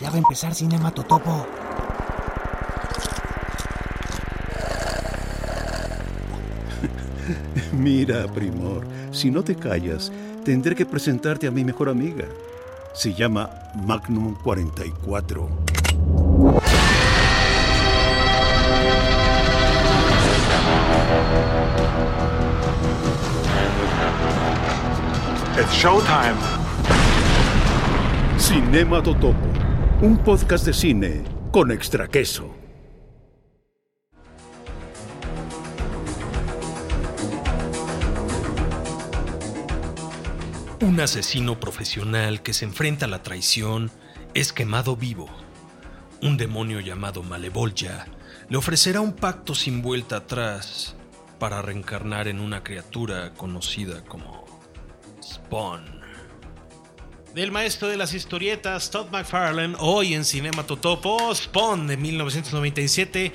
Ya va a empezar Cinema Totopo. Mira, Primor, si no te callas, tendré que presentarte a mi mejor amiga. Se llama Magnum 44. It's showtime. Cinema Totopo, un podcast de cine con extra queso. Un asesino profesional que se enfrenta a la traición es quemado vivo. Un demonio llamado Malevolja le ofrecerá un pacto sin vuelta atrás para reencarnar en una criatura conocida como Spawn. Del maestro de las historietas, Todd McFarlane, hoy en Cinema Totopo, Spawn de 1997.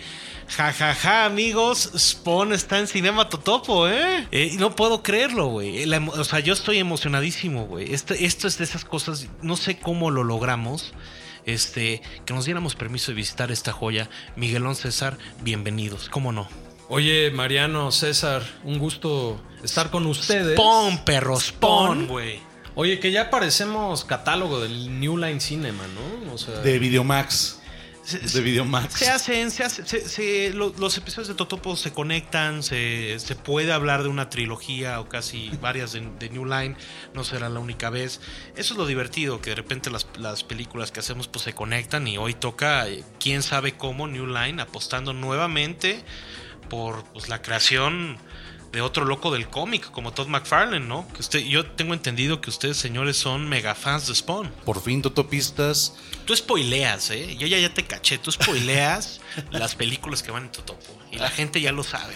Jajaja, ja, ja, amigos, Spawn está en Cinema Totopo, ¿eh? eh no puedo creerlo, güey. O sea, yo estoy emocionadísimo, güey. Esto, esto es de esas cosas, no sé cómo lo logramos. Este, que nos diéramos permiso de visitar esta joya. Miguelón César, bienvenidos, ¿cómo no? Oye, Mariano, César, un gusto estar con ustedes. Spawn, perro, Spawn, güey. Oye, que ya parecemos catálogo del New Line Cinema, ¿no? O sea, de Videomax. de Videomax. Se hacen, se hacen, se, los, episodios de Totopo se conectan, se, se, puede hablar de una trilogía o casi varias de, New Line, no será la única vez. Eso es lo divertido, que de repente las, las películas que hacemos pues se conectan y hoy toca, eh, quién sabe cómo, New Line, apostando nuevamente por pues, la creación de otro loco del cómic, como Todd McFarlane, ¿no? Que usted, yo tengo entendido que ustedes, señores, son mega fans de Spawn. Por fin, Totopistas. Tú spoileas, ¿eh? Yo ya, ya te caché. Tú spoileas las películas que van en Totopo. Y la gente ya lo sabe.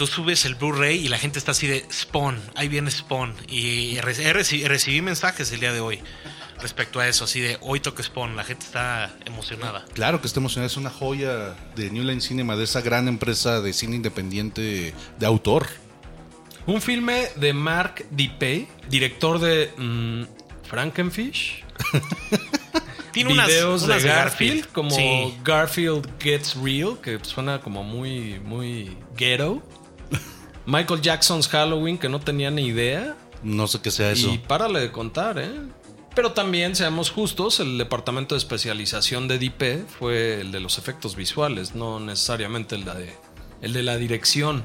Tú subes el Blu-ray y la gente está así de Spawn, ahí viene Spawn. Y recibí mensajes el día de hoy respecto a eso, así de hoy toque Spawn, la gente está emocionada. Claro que está emocionada, es una joya de New Line Cinema, de esa gran empresa de cine independiente de autor. Un filme de Mark DiPay, director de mm, Frankenfish. Tiene videos de, Garfield, como Garfield Gets Real, que suena como muy, muy ghetto. Michael Jackson's Halloween, que no tenía ni idea. No sé qué sea eso. Y párale de contar, ¿eh? Pero también, seamos justos, el departamento de especialización de DP fue el de los efectos visuales, no necesariamente el de, el de la dirección.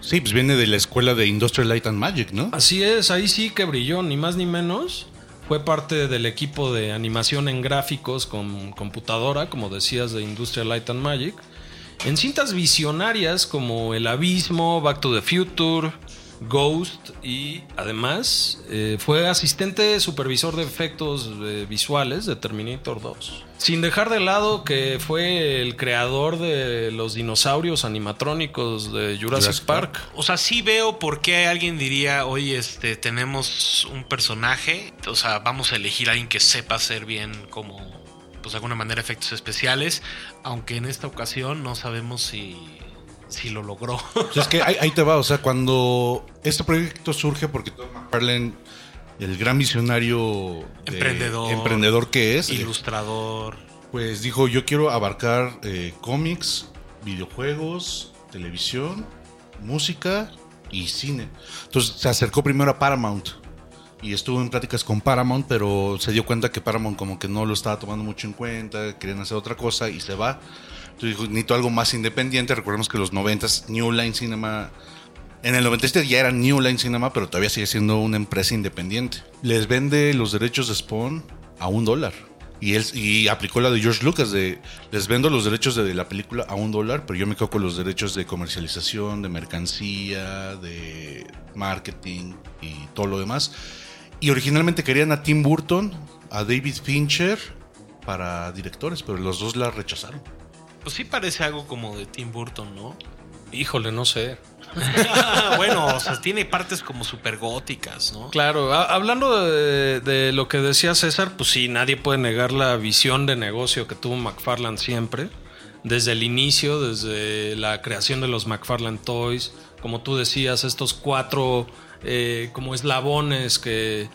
Sí, pues viene de la escuela de Industrial Light and Magic, ¿no? Así es, ahí sí que brilló, ni más ni menos. Fue parte del equipo de animación en gráficos con computadora, como decías, de Industrial Light and Magic. En cintas visionarias como El Abismo, Back to the Future, Ghost y además eh, fue asistente supervisor de efectos eh, visuales de Terminator 2. Sin dejar de lado que fue el creador de los dinosaurios animatrónicos de Jurassic, Park. O sea, sí veo por qué alguien diría, oye, este, tenemos un personaje, o sea, vamos a elegir a alguien que sepa hacer bien como, pues de alguna manera, efectos especiales, aunque en esta ocasión no sabemos si si lo logró. es que ahí, te va, o sea, cuando este proyecto surge porque Tom McFarlane, el gran visionario emprendedor, emprendedor que es, eh, ilustrador, pues dijo, yo quiero abarcar eh, cómics, videojuegos, televisión, música y cine. Entonces se acercó primero a Paramount y estuvo en pláticas con Paramount, pero se dio cuenta que Paramount como que no lo estaba tomando mucho en cuenta, querían hacer otra cosa y se va. Entonces dijo, necesito algo más independiente. Recordemos que los 90 New Line Cinema en el 97 ya era New Line Cinema, pero todavía sigue siendo una empresa independiente. Les vende los derechos de Spawn a un dólar. Y él y aplicó la de George Lucas de les vendo los derechos de la película a un dólar, pero yo me quedo con los derechos de comercialización, de mercancía, de marketing y todo lo demás. Y originalmente querían a Tim Burton, a David Fincher para directores, pero los dos la rechazaron. Pues sí parece algo como de Tim Burton, ¿no? Híjole, no sé. bueno, o sea, tiene partes como súper góticas, ¿no? Claro, hablando de, lo que decía César, pues sí, nadie puede negar la visión de negocio que tuvo McFarland siempre. Desde el inicio, desde la creación de los McFarland Toys, como tú decías, estos cuatro eh, como eslabones que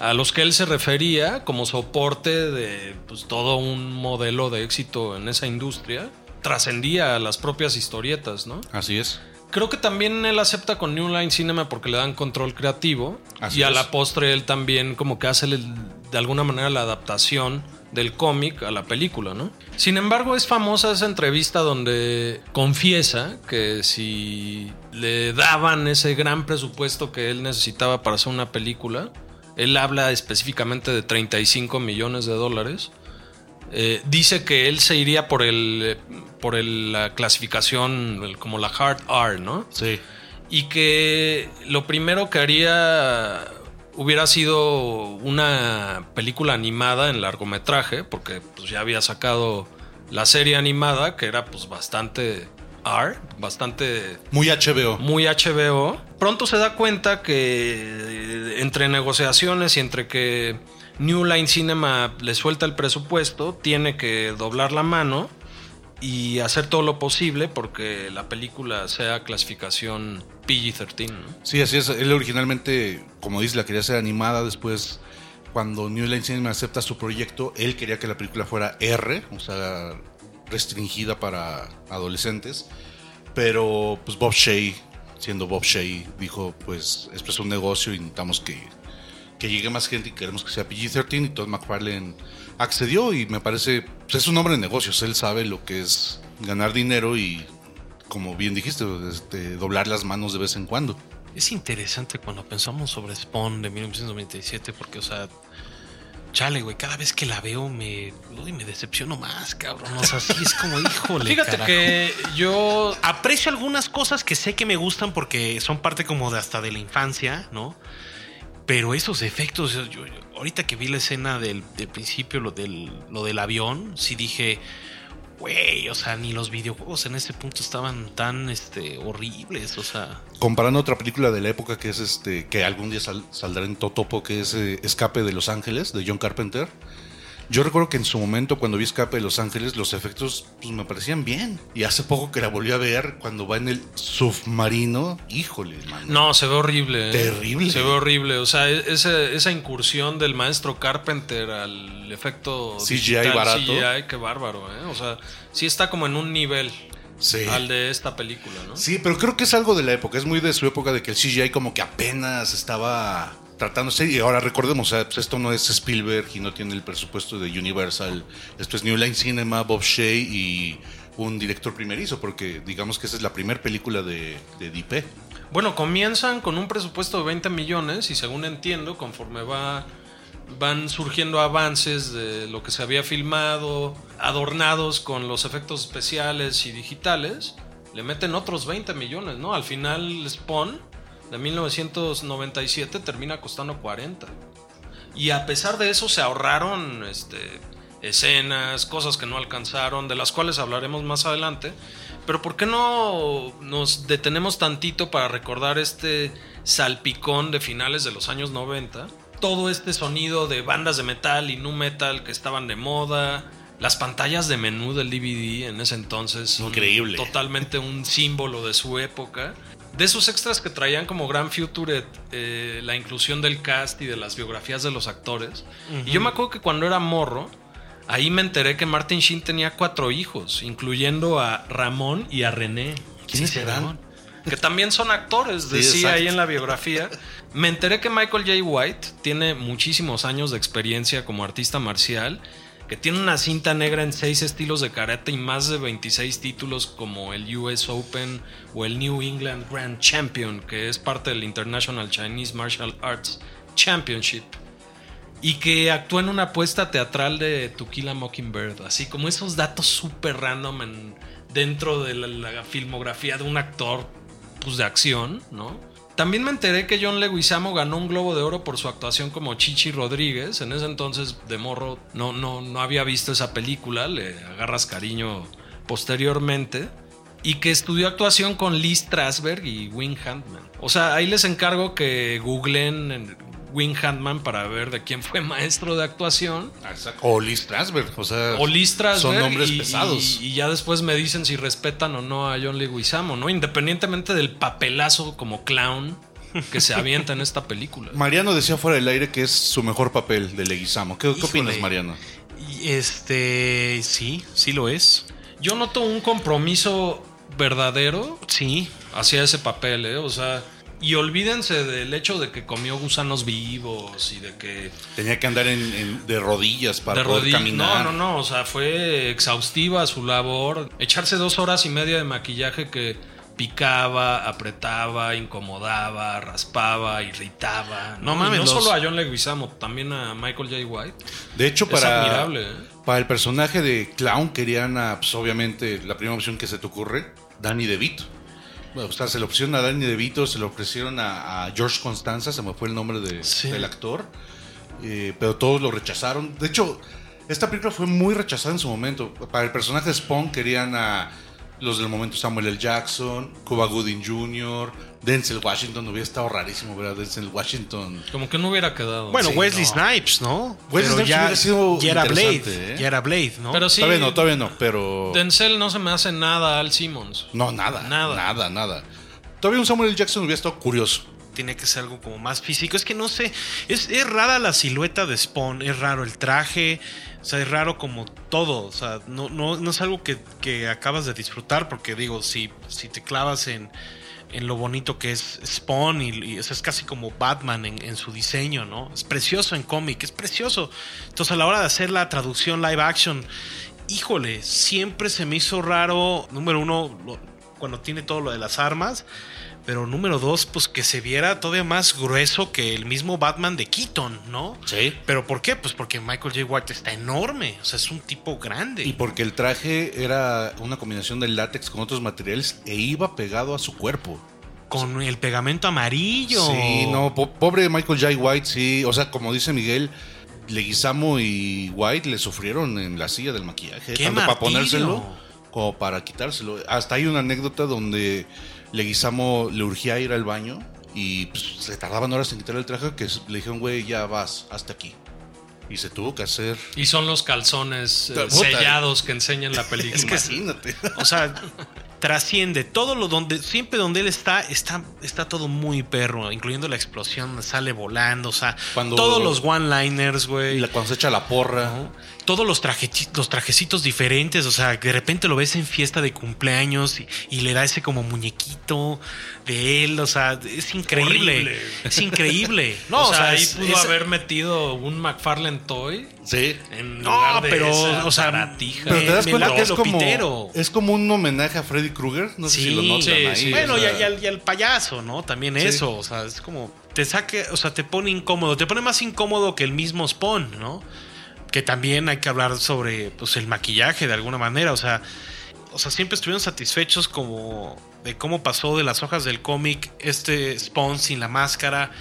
a los que él se refería como soporte de pues, todo un modelo de éxito en esa industria, trascendía a las propias historietas, ¿no? Así es. Creo que también él acepta con New Line Cinema porque le dan control creativo. Así y a es. la postre él también como que hace el- de alguna manera la adaptación del cómic a la película, ¿no? Sin embargo, es famosa esa entrevista donde confiesa que si le daban ese gran presupuesto que él necesitaba para hacer una película, él habla específicamente de 35 millones de dólares. Eh, dice que él se iría por el por el- la clasificación el- como la hard R, ¿no? Sí. Y que lo primero que haría hubiera sido una película animada en largometraje, porque pues ya había sacado la serie animada, que era pues bastante R, bastante Muy HBO. muy HBO. Pronto se da cuenta que eh, entre negociaciones y entre que New Line Cinema le suelta el presupuesto, tiene que doblar la mano y hacer todo lo posible porque la película sea clasificación PG-13. ¿no? Sí, así es. Él originalmente, como dice, la quería hacer animada. Después, cuando New Line Cinema acepta su proyecto, él quería que la película fuera R, o sea, restringida para adolescentes. Pero, pues Bob Shea, siendo Bob Shea, dijo, pues, esto es un negocio y necesitamos que, que llegue más gente y queremos que sea PG-13. Y Todd McFarlane accedió y me parece, pues, es un hombre de negocios. Él sabe lo que es ganar dinero y, como bien dijiste, este, doblar las manos de vez en cuando. Es interesante cuando pensamos sobre Spawn de 1997 porque, o sea, chale, güey, cada vez que la veo me, uy, me decepciono más, cabrón. O sea, sí es como, híjole, Fíjate carajo. que yo aprecio algunas cosas que sé que me gustan porque son parte como de hasta de la infancia, ¿no? Pero esos efectos, yo- yo- ahorita que vi la escena del, del principio, lo del, lo del avión, sí dije, güey, o sea, ni los videojuegos en ese punto estaban tan este, horribles, o sea. comparando otra película de la época que es este que algún día sal- saldrá en Totopo que es eh, Escape de Los Ángeles de John Carpenter yo recuerdo que en su momento cuando vi Escape de Los Ángeles los efectos pues me parecían bien y hace poco que la volví a ver cuando va en el submarino híjole mano. No, se ve horrible. ¿eh? Terrible. Se ve horrible. O sea, e- esa, esa incursión del maestro Carpenter al efecto CGI digital, barato. CGI, qué bárbaro, ¿eh? O sea, sí está como en un nivel sí. al de esta película, ¿no? Sí, pero creo que es algo de la época, es muy de su época de que el CGI como que apenas estaba tratándose y ahora recordemos, pues esto no es Spielberg y no tiene el presupuesto de Universal, esto es New Line Cinema, Bob Shea y un director primerizo, porque digamos que esa es la primera película de, de DP. Bueno, comienzan con un presupuesto de 20 millones y según entiendo, conforme va van surgiendo avances de lo que se había filmado, adornados con los efectos especiales y digitales, le meten otros 20 millones, ¿no? Al final Spawn de 1997 termina costando 40. Y a pesar de eso se ahorraron este, escenas, cosas que no alcanzaron, de las cuales hablaremos más adelante. Pero ¿por qué no nos detenemos tantito para recordar este salpicón de finales de los años 90? Todo este sonido de bandas de metal y nu metal que estaban de moda. Las pantallas de menú del DVD en ese entonces. son Increíble. Totalmente un símbolo de su época. De esos extras que traían como gran future eh, la inclusión del cast y de las biografías de los actores. Y yo me acuerdo que cuando era morro, ahí me enteré que Martin Sheen tenía cuatro hijos, incluyendo a Ramón y a René. ¿Quiénes Sí, serán? Ramón. Que también son actores, decía ahí en la biografía. Me enteré que Michael J. White tiene muchísimos años de experiencia como artista marcial, que tiene una cinta negra en seis estilos de karate y más de 26 títulos como el US Open o el New England Grand Champion, que es parte del International Chinese Martial Arts Championship. Y que actúa en una apuesta teatral de Tequila Mockingbird, así como esos datos súper random en- dentro de la, la filmografía de un actor pues, de acción, ¿no? También me enteré que John Leguizamo ganó un Globo de Oro por su actuación como Chichi Rodríguez. En ese entonces, de morro, no, no, no había visto esa película, le agarras cariño posteriormente. Y que estudió actuación con Lee Strasberg y Wing Handman. O sea, ahí les encargo que googlen en Wing Handman para ver de quién fue maestro de actuación. O Lee Strasberg, o sea, O Lee Strasberg son nombres y, pesados. Y, y ya después me dicen si respetan o no a John Leguizamo, ¿no? Independientemente del papelazo como clown que se avienta en esta película. Mariano decía fuera del aire que es su mejor papel de Leguizamo. ¿Qué, qué opinas, Mariano? Este, sí, sí lo es. Yo noto un compromiso verdadero Sí, hacia ese papel, ¿eh? O sea, y olvídense del hecho de que comió gusanos vivos y de que Tenía que andar en, en- de rodillas para de poder rodillas. caminar. No, no, no. O sea, fue exhaustiva su labor. Echarse dos horas y media de maquillaje que picaba, apretaba, incomodaba, raspaba, irritaba. No mames, No los- solo a John Leguizamo, también a Michael J. White. De hecho, Es para, admirable, ¿eh? para el personaje de Clown querían, a, pues, obviamente, la primera opción que se te ocurre, Danny DeVito. Bueno, o sea, se le ofrecieron a Danny DeVito, se le ofrecieron a, a George Constanza, se me fue el nombre de- Sí. del actor, eh, pero todos lo rechazaron. De hecho, esta película fue muy rechazada en su momento. Para el personaje de Spawn querían a los del momento Samuel L. Jackson, Cuba Gooding Jr., Denzel Washington, hubiera estado rarísimo ver a Denzel Washington. Como que no hubiera quedado. bueno, Sí, Wesley no. Snipes, ¿no? Wesley Snipes hubiera sido ya era Blade, ¿eh? ya era Blade, ¿no? Pero sí, Todavía no, todavía no, pero... Denzel no se me hace nada al Simmons. No, nada, Nada. nada, nada, nada. Todavía un Samuel L. Jackson hubiera estado curioso. tiene que ser algo como más físico. Es que no sé, es, es rara la silueta de Spawn, es raro el traje, o sea, es raro como todo, o sea, no, no, no es algo que, que acabas de disfrutar, porque digo, si, si te clavas en, en lo bonito que es Spawn y, eso es casi como Batman en, su diseño, ¿no? Es precioso en cómic, es precioso. Entonces a la hora de hacer la traducción live action, híjole, siempre se me hizo raro, número uno, cuando tiene todo lo de las armas. Pero número dos, pues que se viera todavía más grueso que el mismo Batman de Keaton, ¿no? Sí. ¿Pero por qué? Pues porque Michael J. White está enorme. O sea, es un tipo grande. Y porque el traje era una combinación de látex con otros materiales e iba pegado a su cuerpo. Con el pegamento amarillo. Sí, no, po- pobre Michael J. White, sí. O sea, como dice Miguel, Leguizamo y White le sufrieron en la silla del maquillaje. ¡Qué tanto para ponérselo como para quitárselo. Hasta hay una anécdota donde Leguizamo le urgía ir al baño y pues, se tardaban horas en quitarle el traje que le dijeron, güey, ya vas, hasta aquí. Y se tuvo que hacer. Y son los calzones eh, sellados que enseñan la película. Es que Imagínate. O sea, trasciende todo lo donde siempre donde él está está está todo muy perro, incluyendo la explosión sale volando, o sea, Cuando- todos los one-liners, güey. Y la- cuando se echa la porra. Todos los, traje, los trajecitos diferentes, o sea, de repente lo ves en fiesta de cumpleaños y, y le da ese como muñequito de él, o sea, es increíble. Horrible. Es increíble. No, o sea, ahí es- pudo es- haber metido un McFarlane Toy Sí. en No, lugar de pero, esa o sea, baratija. Pero te das cuenta que es como, pitero. es como un homenaje a Freddy Krueger. No sé Sí, si lo notan sí, ahí. sí. Bueno, o y, sea, al- y al, y al payaso, ¿no? También Sí. eso, o sea, es como te saque, o sea, te pone incómodo, te pone más incómodo que el mismo Spawn, ¿no? Que también hay que hablar sobre pues el maquillaje de alguna manera, o sea, o sea, siempre estuvieron satisfechos como de cómo pasó de las hojas del cómic este Spawn sin la máscara,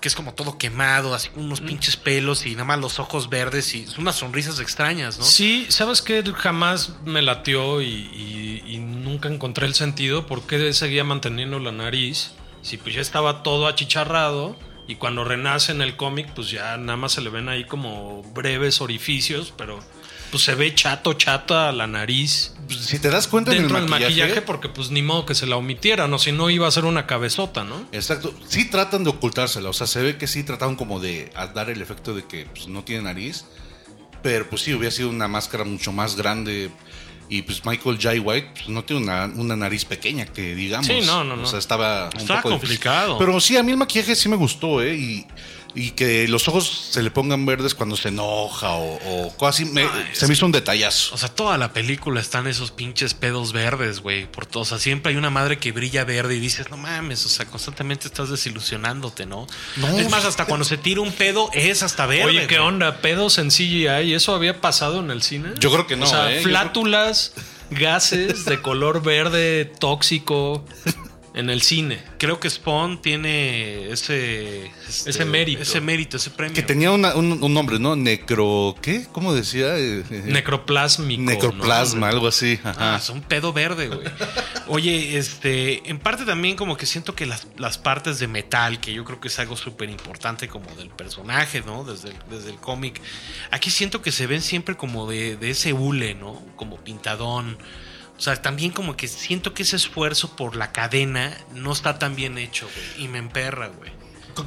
que es como todo quemado, así con unos pinches pelos y nada más los ojos verdes y unas sonrisas extrañas, ¿no? Sí, ¿sabes qué? Jamás me latió y, y- y nunca encontré el sentido por qué seguía manteniendo la nariz. Si pues ya estaba todo achicharrado y cuando renace en el cómic pues ya nada más se le ven ahí como breves orificios, pero pues se ve chato, chata la nariz si te das cuenta en dentro el del maquillaje, porque pues ni modo que se la omitieran o si no iba a ser una cabezota, ¿no? Exacto. Sí tratan de ocultársela. O sea, se ve que sí trataron como de dar el efecto de que pues, no tiene nariz. Pero pues sí, hubiera sido una máscara mucho más grande. Y pues Michael J. White pues, no tiene una, una nariz pequeña, que digamos. Sí, no, no, no. O sea, estaba un Estaba poco complicado. Pero sí, a mí el maquillaje sí me gustó, ¿eh? Y, y que los ojos se le pongan verdes cuando se enoja o, o cosas así. me- Ay, se me hizo un detallazo. O sea, toda la película están esos pinches pedos verdes, güey. Por todo. O sea, siempre hay una madre que brilla verde y dices, no mames, o sea, constantemente estás desilusionándote, ¿no? No. Es más, hasta cuando se tira un pedo es hasta verde. Oye, ¿qué güey. onda? ¿Pedos en CGI? ¿Eso había pasado en el cine? Yo creo que no, O sea, ¿eh? Flátulas, gases de color verde tóxico en el cine. Creo que Spawn tiene ese... este, Ese mérito. Ese mérito, ese premio. Que tenía una- un, un nombre, ¿no? Necro. ¿Qué? ¿Cómo decía? Eh, eh, Necroplásmico. Necroplasma, ¿no? algo así. Ajá. Ah, es un pedo verde, güey. Oye, este, en parte también como que siento que las, las partes de metal, que yo creo que es algo súper importante como del personaje, ¿no? Desde el, desde el cómic. Aquí siento que se ven siempre como de, de ese hule, ¿no? Como pintadón. O sea, también como que siento que ese esfuerzo por la cadena no está tan bien hecho, güey. Y me emperra, güey.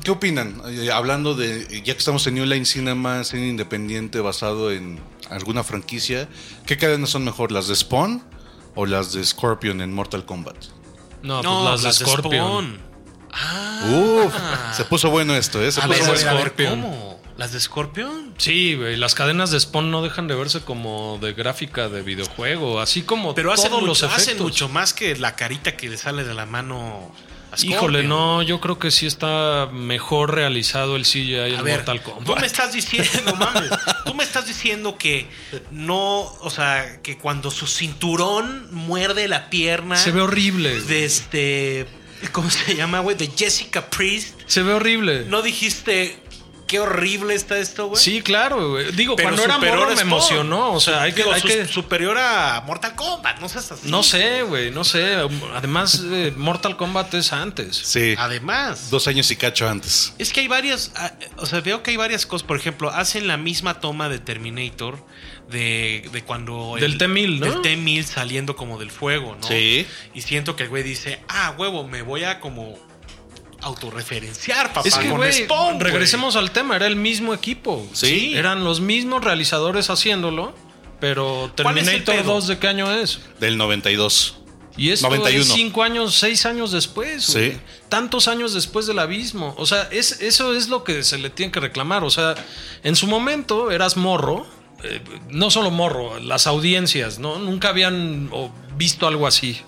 ¿Qué opinan? Eh, hablando de, ya que estamos en New Line Cinema, cine independiente basado en alguna franquicia, ¿qué cadenas son mejor, las de Spawn o las de Scorpion en Mortal Kombat? No, No, pues las, de Scorpion. Spawn. Ah. Uf, se puso bueno esto, ¿eh? Se A puso ver, las ver, a ver. ¿cómo? ¿Las de Scorpion? Sí, güey, las cadenas de Spawn no dejan de verse como de gráfica de videojuego, así como Pero hacen todos los mucho, efectos. hacen mucho más que la carita que le sale de la mano a Scorpion. Híjole, no, yo creo que sí está mejor realizado el CGI A en ver, Mortal tú Kombat. me estás diciendo, mames, tú me estás diciendo que no, o sea, que cuando su cinturón muerde la pierna Se ve horrible. de este, ¿cómo se llama, güey? De Jessica Priest, Se ve horrible. ¿no dijiste qué horrible está esto, güey? Sí, claro, güey. Digo, Pero cuando era morro a me emocionó. O sea, hay que. Digo, hay su- que- superior a Mortal Kombat, no seas así. no sé, güey, no sé. Además, eh, Mortal Kombat es antes. Sí, Además, dos años y cacho antes. Es que hay varias, ah, o sea, veo que hay varias cosas. Por ejemplo, hacen la misma toma de Terminator de, de cuando... Del T-1000, ¿no? Del T-1000 saliendo como del fuego, ¿no? Sí. Y siento que el güey dice, ah, huevo, me voy a como autorreferenciar, papá. Es que, con güey, Spawn, güey". regresemos al tema. Era el mismo equipo. Sí. Eran los mismos realizadores haciéndolo. Pero ¿Cuál es el Terminator pedo? 2, ¿de qué año es? Del 92. Y esto 91. es cinco años, seis años después. Sí. Tantos años después del abismo. O sea, es, eso es lo que se le tiene que reclamar. O sea, en su momento eras morro. eh, no solo morro, las audiencias, ¿no? Nunca habían visto algo así.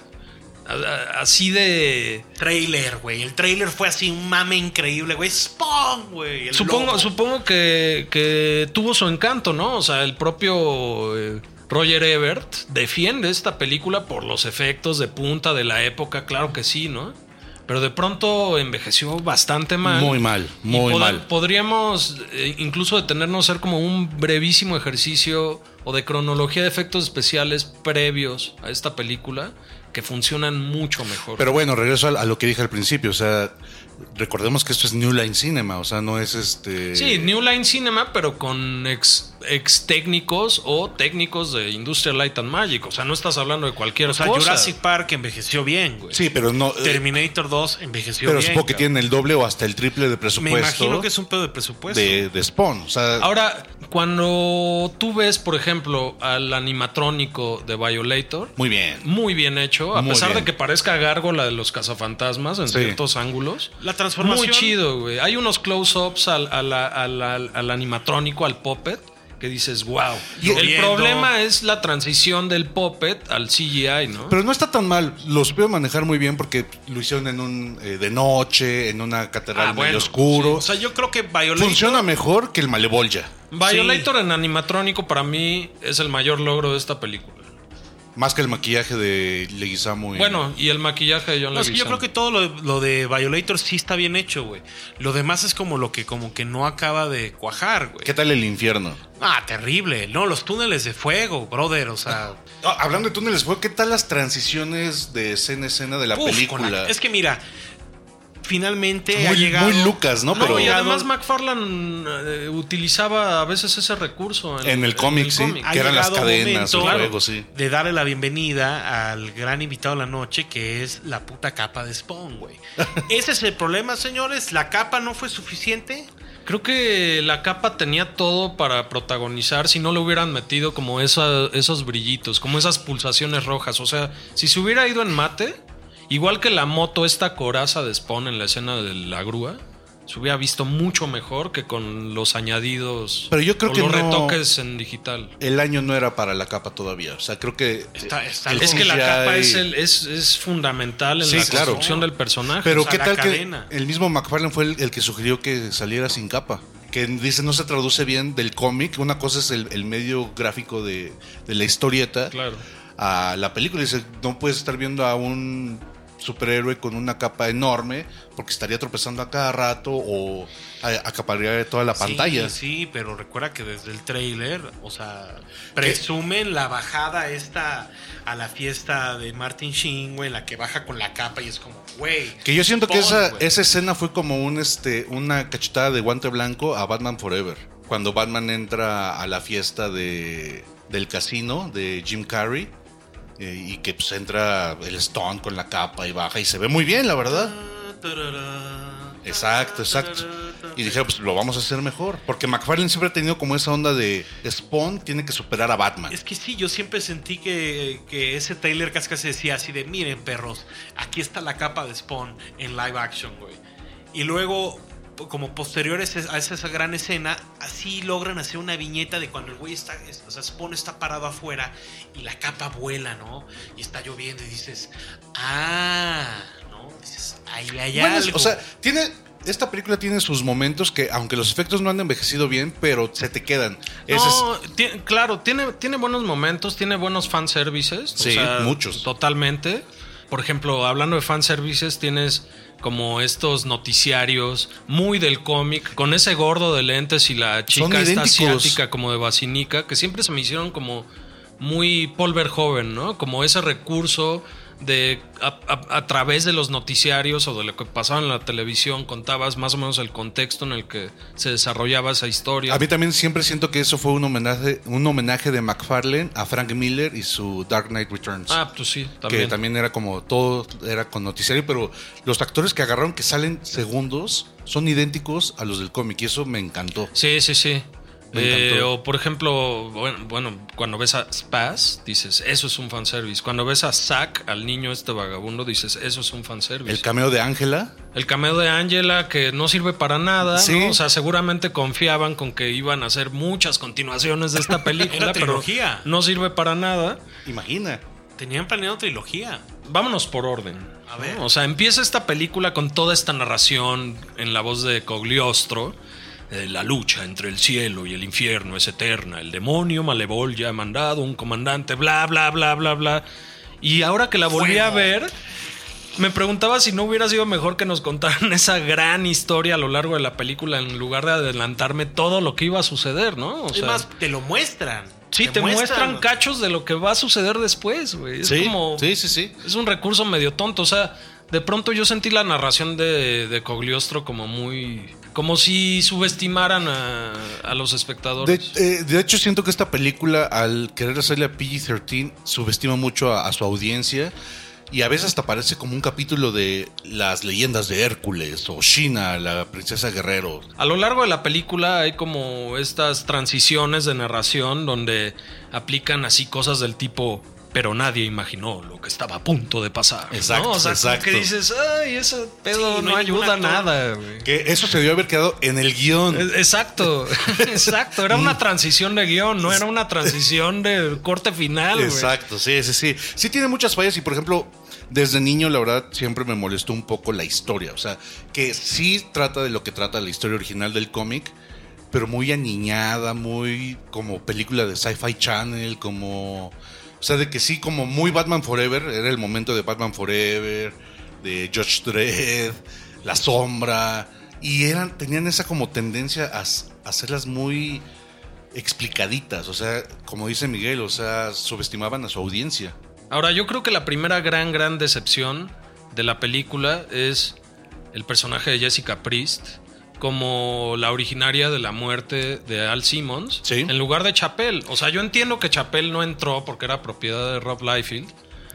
Así de. Trailer, güey. El trailer fue así un mame increíble, güey. Spawn, güey. Supongo, supongo que, que tuvo su encanto, ¿no? O sea, el propio eh, Roger Ebert defiende esta película por los efectos de punta de la época, claro que sí, ¿no? Pero de pronto envejeció bastante mal. Muy mal, muy pod- mal. Podríamos eh, incluso detenernos a hacer como un brevísimo ejercicio o de cronología de efectos especiales previos a esta película que funcionan mucho mejor. Pero bueno, regreso a, lo que dije al principio. O sea, recordemos que esto es New Line Cinema. O sea, no es este. Sí, New Line Cinema, pero con ex, ex técnicos o técnicos de Industrial Light and Magic. O sea, no estás hablando de cualquier O sea, cosa. Jurassic Park envejeció bien, güey. Sí, pero no. eh, Terminator 2 envejeció pero bien. supongo que cabrón. tienen el doble o hasta el triple de Me presupuesto. imagino que es un pedo de presupuesto. de, de Spawn. O sea, Ahora, cuando tú ves, por ejemplo, al animatrónico de Violator, muy bien. muy bien hecho, a Muy pesar bien. de que parezca gárgola de los cazafantasmas en Sí. ciertos ángulos. La transformación. Muy chido, güey. Hay unos close-ups al, al- al- al- al animatrónico, al puppet, que dices, wow. Y- el problema es la transición del puppet al CGI, ¿no? Pero no está tan mal. Lo supieron manejar muy bien porque lo hicieron en un eh, de noche, en una catedral Ah, medio bueno, oscuro. O sea, yo creo que Violator. Funciona mejor que el Malevolja. Violator en animatrónico para mí es el mayor logro de esta película. Más que el maquillaje de Leguizamo. y- Bueno, y el maquillaje de John No, es que yo Leguizamo. creo que todo lo, lo de Violator sí está bien hecho, güey. Lo demás es como lo que como que no acaba de cuajar, güey. ¿Qué tal el infierno? Ah, terrible. No, los túneles de fuego, brother. O sea, Ah, hablando de túneles, fue ¿qué tal las transiciones de escena a escena de la uf, película? la- es que mira, finalmente ha muy, llegado. muy Lucas, ¿no? No, Pero y además McFarlane eh, utilizaba a veces ese recurso. En el cómic, sí. ha que eran las cadenas, momento el juego, sí. de darle la bienvenida al gran invitado de la noche, que es la puta capa de Spawn, güey. Ese es el problema, señores. La capa no fue suficiente. Creo que la capa tenía todo para protagonizar si no le hubieran metido como esa- esos brillitos, como esas pulsaciones rojas. O sea, si se hubiera ido en mate, igual que la moto, esta coraza de Spawn en la escena de la grúa, se hubiera visto mucho mejor que con los añadidos Pero yo creo o que los no- retoques en digital. El año no era para la capa todavía. O sea, creo que. Está- está el Es que la capa es, el- es, es fundamental en Sí, la claro. construcción del personaje. Pero o sea, qué tal cadena. que el mismo McFarlane fue el, el que sugirió que saliera sin capa. Que dice no se traduce bien del cómic. Una cosa es el, el medio gráfico de, de la historieta Claro. a la película. Dice, no puedes estar viendo a un superhéroe con una capa enorme porque estaría tropezando a cada rato o a- acaparar toda la pantalla. Sí, sí, pero recuerda que desde el trailer, o sea, presumen la bajada esta a la fiesta de Martin Sheen, güey, la que baja con la capa y es como, güey. Que yo siento que esa, güey. esa escena fue como un este una cachetada de guante blanco a Batman Forever. Cuando Batman entra a la fiesta de, del casino de Jim Carrey y que pues entra el Stone con la capa y baja y se ve muy bien, la verdad. Exacto, exacto. Y dije, pues lo vamos a hacer mejor. Porque McFarlane siempre ha tenido como esa onda de Spawn tiene que superar a Batman. Es que sí, yo siempre sentí que, que ese trailer casi casi decía así de, miren perros, aquí está la capa de Spawn en live action, güey. Y luego, como posteriores a esa, gran escena, así logran hacer una viñeta de cuando el güey está, es- o sea, Spawn está parado afuera y la capa vuela, ¿no? Y está lloviendo y dices, ah, ¿no? Dices, ahí hay Bueno, es- algo. o sea, tiene. Esta película tiene sus momentos que, aunque los efectos no han envejecido bien, pero se te quedan. Es- No, ti- claro, tiene, tiene buenos momentos, tiene buenos fanservices. o Sí, sea, muchos. Totalmente. Por ejemplo, hablando de fanservices, tienes como estos noticiarios muy del cómic, con ese gordo de lentes y la chica esta asiática como de Basinica, que siempre se me hicieron como muy Paul Verhoeven, ¿no? Como ese recurso de a, a- a través de los noticiarios o de lo que pasaba en la televisión contabas más o menos el contexto en el que se desarrollaba esa historia. A mí también siempre siento que eso fue un homenaje, un homenaje de McFarlane a Frank Miller y su Dark Knight Returns. Ah, pues sí, que también. también era como todo, era con noticiario, pero los actores que agarraron que salen segundos son idénticos a los del cómic y eso me encantó. Sí, sí, sí. Me Eh, o por ejemplo, bueno, bueno, cuando ves a Spaz, dices, eso es un fanservice. Cuando ves a Zack, al niño este vagabundo, dices, eso es un fanservice. El cameo de Ángela, El cameo de Angela, que no sirve para nada, Sí. ¿no? O sea, seguramente confiaban con que iban a hacer muchas continuaciones de esta película, Era pero trilogía. no sirve para nada. imagina. Tenían planeado trilogía. Vámonos por orden. A ¿no? ver. O sea, empieza esta película con toda esta narración en la voz de Cogliostro. Eh, la lucha entre el cielo y el infierno es eterna. El demonio Malevol ya ha mandado un comandante, bla, bla, bla, bla, bla. Y ahora que la volví a ver, me preguntaba si no hubiera sido mejor que nos contaran esa gran historia a lo largo de la película en lugar de adelantarme todo lo que iba a suceder, ¿no? O es sea, más, te lo muestran. sí, te muestran cachos de lo que va a suceder después, güey. Es Sí, como sí, sí, sí. es un recurso medio tonto. O sea, de pronto yo sentí la narración de, de Cogliostro como muy. Como si subestimaran a, a los De, espectadores. eh, de hecho, siento que esta película, al querer hacerle a PG-13, subestima mucho a, a su audiencia. Y a veces hasta parece como un capítulo de las leyendas de Hércules o Shina, la princesa guerrero. A lo largo de la película hay como estas transiciones de narración donde aplican así cosas del tipo. Pero nadie imaginó lo que estaba a punto de pasar. ¿no? Exacto, O sea, como exacto. que dices, ay, ese pedo Sí, no no, ayuda a nada, güey. Que eso se debió haber quedado en el guion. Eh, Exacto, exacto. Era una transición de guion, no era una transición de corte final. güey. Exacto, sí, sí, sí. Sí tiene muchas fallas y, por ejemplo, desde niño, la verdad, siempre me molestó un poco la historia. O sea, que sí trata de lo que trata la historia original del cómic, pero muy aniñada, muy como película de Sci-Fi Channel, como... O sea, de que sí, como muy Batman Forever, era el momento de Batman Forever, de Judge Dredd, La Sombra, y eran, tenían esa como tendencia a, a hacerlas muy explicaditas, o sea, como dice Miguel, o sea, subestimaban a su audiencia. Ahora, yo creo que la primera gran, gran decepción de la película es el personaje de Jessica Priest como la originaria de la muerte de Al Simmons Sí. en lugar de Chappelle. O sea, yo entiendo que Chappelle no entró porque era propiedad de Rob Liefeld.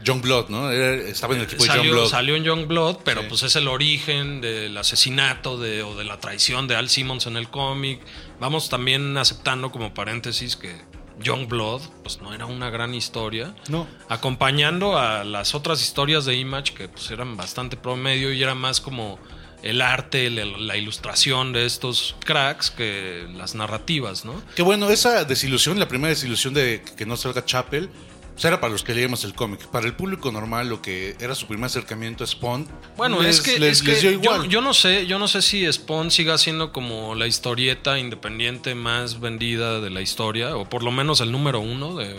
John Blood, ¿no? Estaba en el equipo de John Salió, Blood. salió en Young Blood, pero Sí. pues es el origen del asesinato de, o de la traición de Al Simmons en el cómic. Vamos también aceptando como paréntesis que Young Blood pues no era una gran historia. No. Acompañando a las otras historias de Image que pues eran bastante promedio y era más como el arte, la, la ilustración de estos cracks que las narrativas, ¿no? Que bueno, esa desilusión, la primera desilusión de que no salga Chapel, pues era para los que leíamos el cómic. Para el público normal, lo que era su primer acercamiento a Spawn, Bueno, les- es que, les, es les dio yo, igual. yo no sé, yo no sé si Spawn siga siendo como la historieta independiente más vendida de la historia, o por lo menos el número uno de,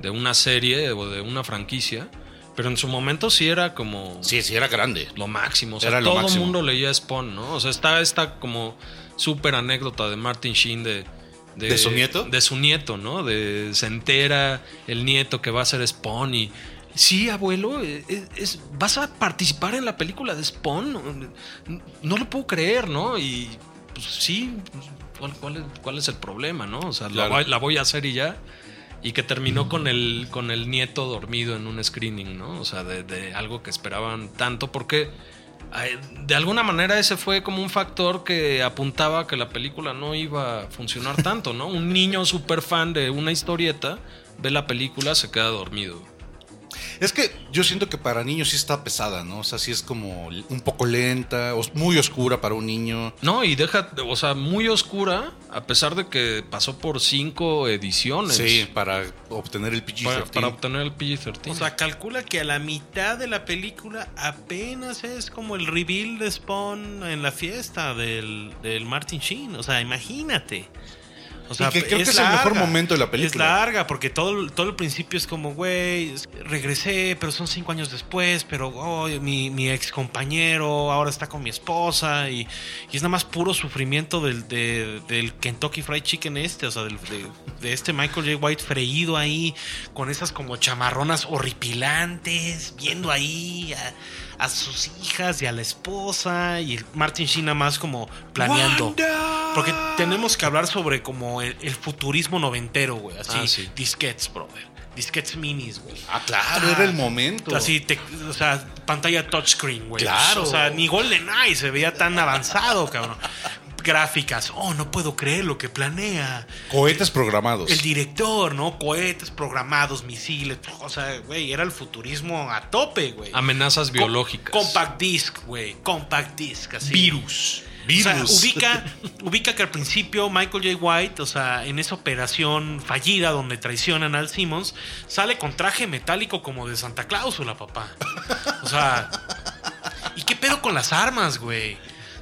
de una serie o de una franquicia. Pero en su momento sí era como Sí, sí, era grande. lo máximo. O sea, Era lo todo el mundo leía Spawn, ¿no? O sea, está esta como súper anécdota de Martin Sheen de, ¿De su nieto? De su nieto, ¿no? De se entera el nieto que va a ser Spawn y. Sí, abuelo, eh, eh, es- vas a participar en la película de Spawn. No, no lo puedo creer, ¿no? Y pues sí, ¿cuál, cuál es, cuál es el problema, no? O sea, la voy- la voy a hacer y ya. Y que terminó con el, con el nieto dormido en un screening, ¿no? O sea, de, de algo que esperaban tanto, porque de alguna manera ese fue como un factor que apuntaba a que la película no iba a funcionar tanto, ¿no? Un niño súper fan de una historieta ve la película, se queda dormido. Es que yo siento que para niños sí está pesada, ¿no? O sea, sí es como un poco lenta, muy oscura para un niño. No, y deja, o sea, muy oscura, a pesar de que pasó por cinco ediciones. Sí, para obtener el Para, PG-13. para obtener el PG-13. O sea, calcula que a la mitad de la película apenas es como el reveal de Spawn en la fiesta del, del Martin Sheen. O sea, imagínate. O Y que creo que es el mejor momento de la película. Es larga porque todo, todo el principio es como, güey, regresé, pero son cinco años después, pero oh, mi, mi ex compañero ahora está con mi esposa y, y es nada más puro sufrimiento del, de- del Kentucky Fried Chicken este, o sea, del- de, de este Michael J. White freído ahí, con esas como chamarronas horripilantes, viendo ahí a, a sus hijas y a la esposa y el Martin Sheen nada más como planeando. Porque tenemos que hablar sobre como el, el futurismo noventero, güey. Así, Ah, sí. disquets, brother. Disquets minis, güey. Ah, claro, era el momento. Así, te- o sea, pantalla touchscreen, güey. Claro. O sea, ni GoldenEye se veía tan avanzado, cabrón. Gráficas. Oh, no puedo creer lo que planea. Cohetes programados. El director, ¿no? Cohetes programados, misiles. O sea, güey, era el futurismo a tope, güey. Amenazas Com- biológicas. Compact disc, güey. Compact disc, así. Virus. O sea, Virus. ubica, ubica que al principio Michael J. White, o sea, en esa operación fallida donde traicionan al Simmons, sale con traje metálico como de Santa Cláusula, papá. O sea, ¿y qué pedo con las armas, güey?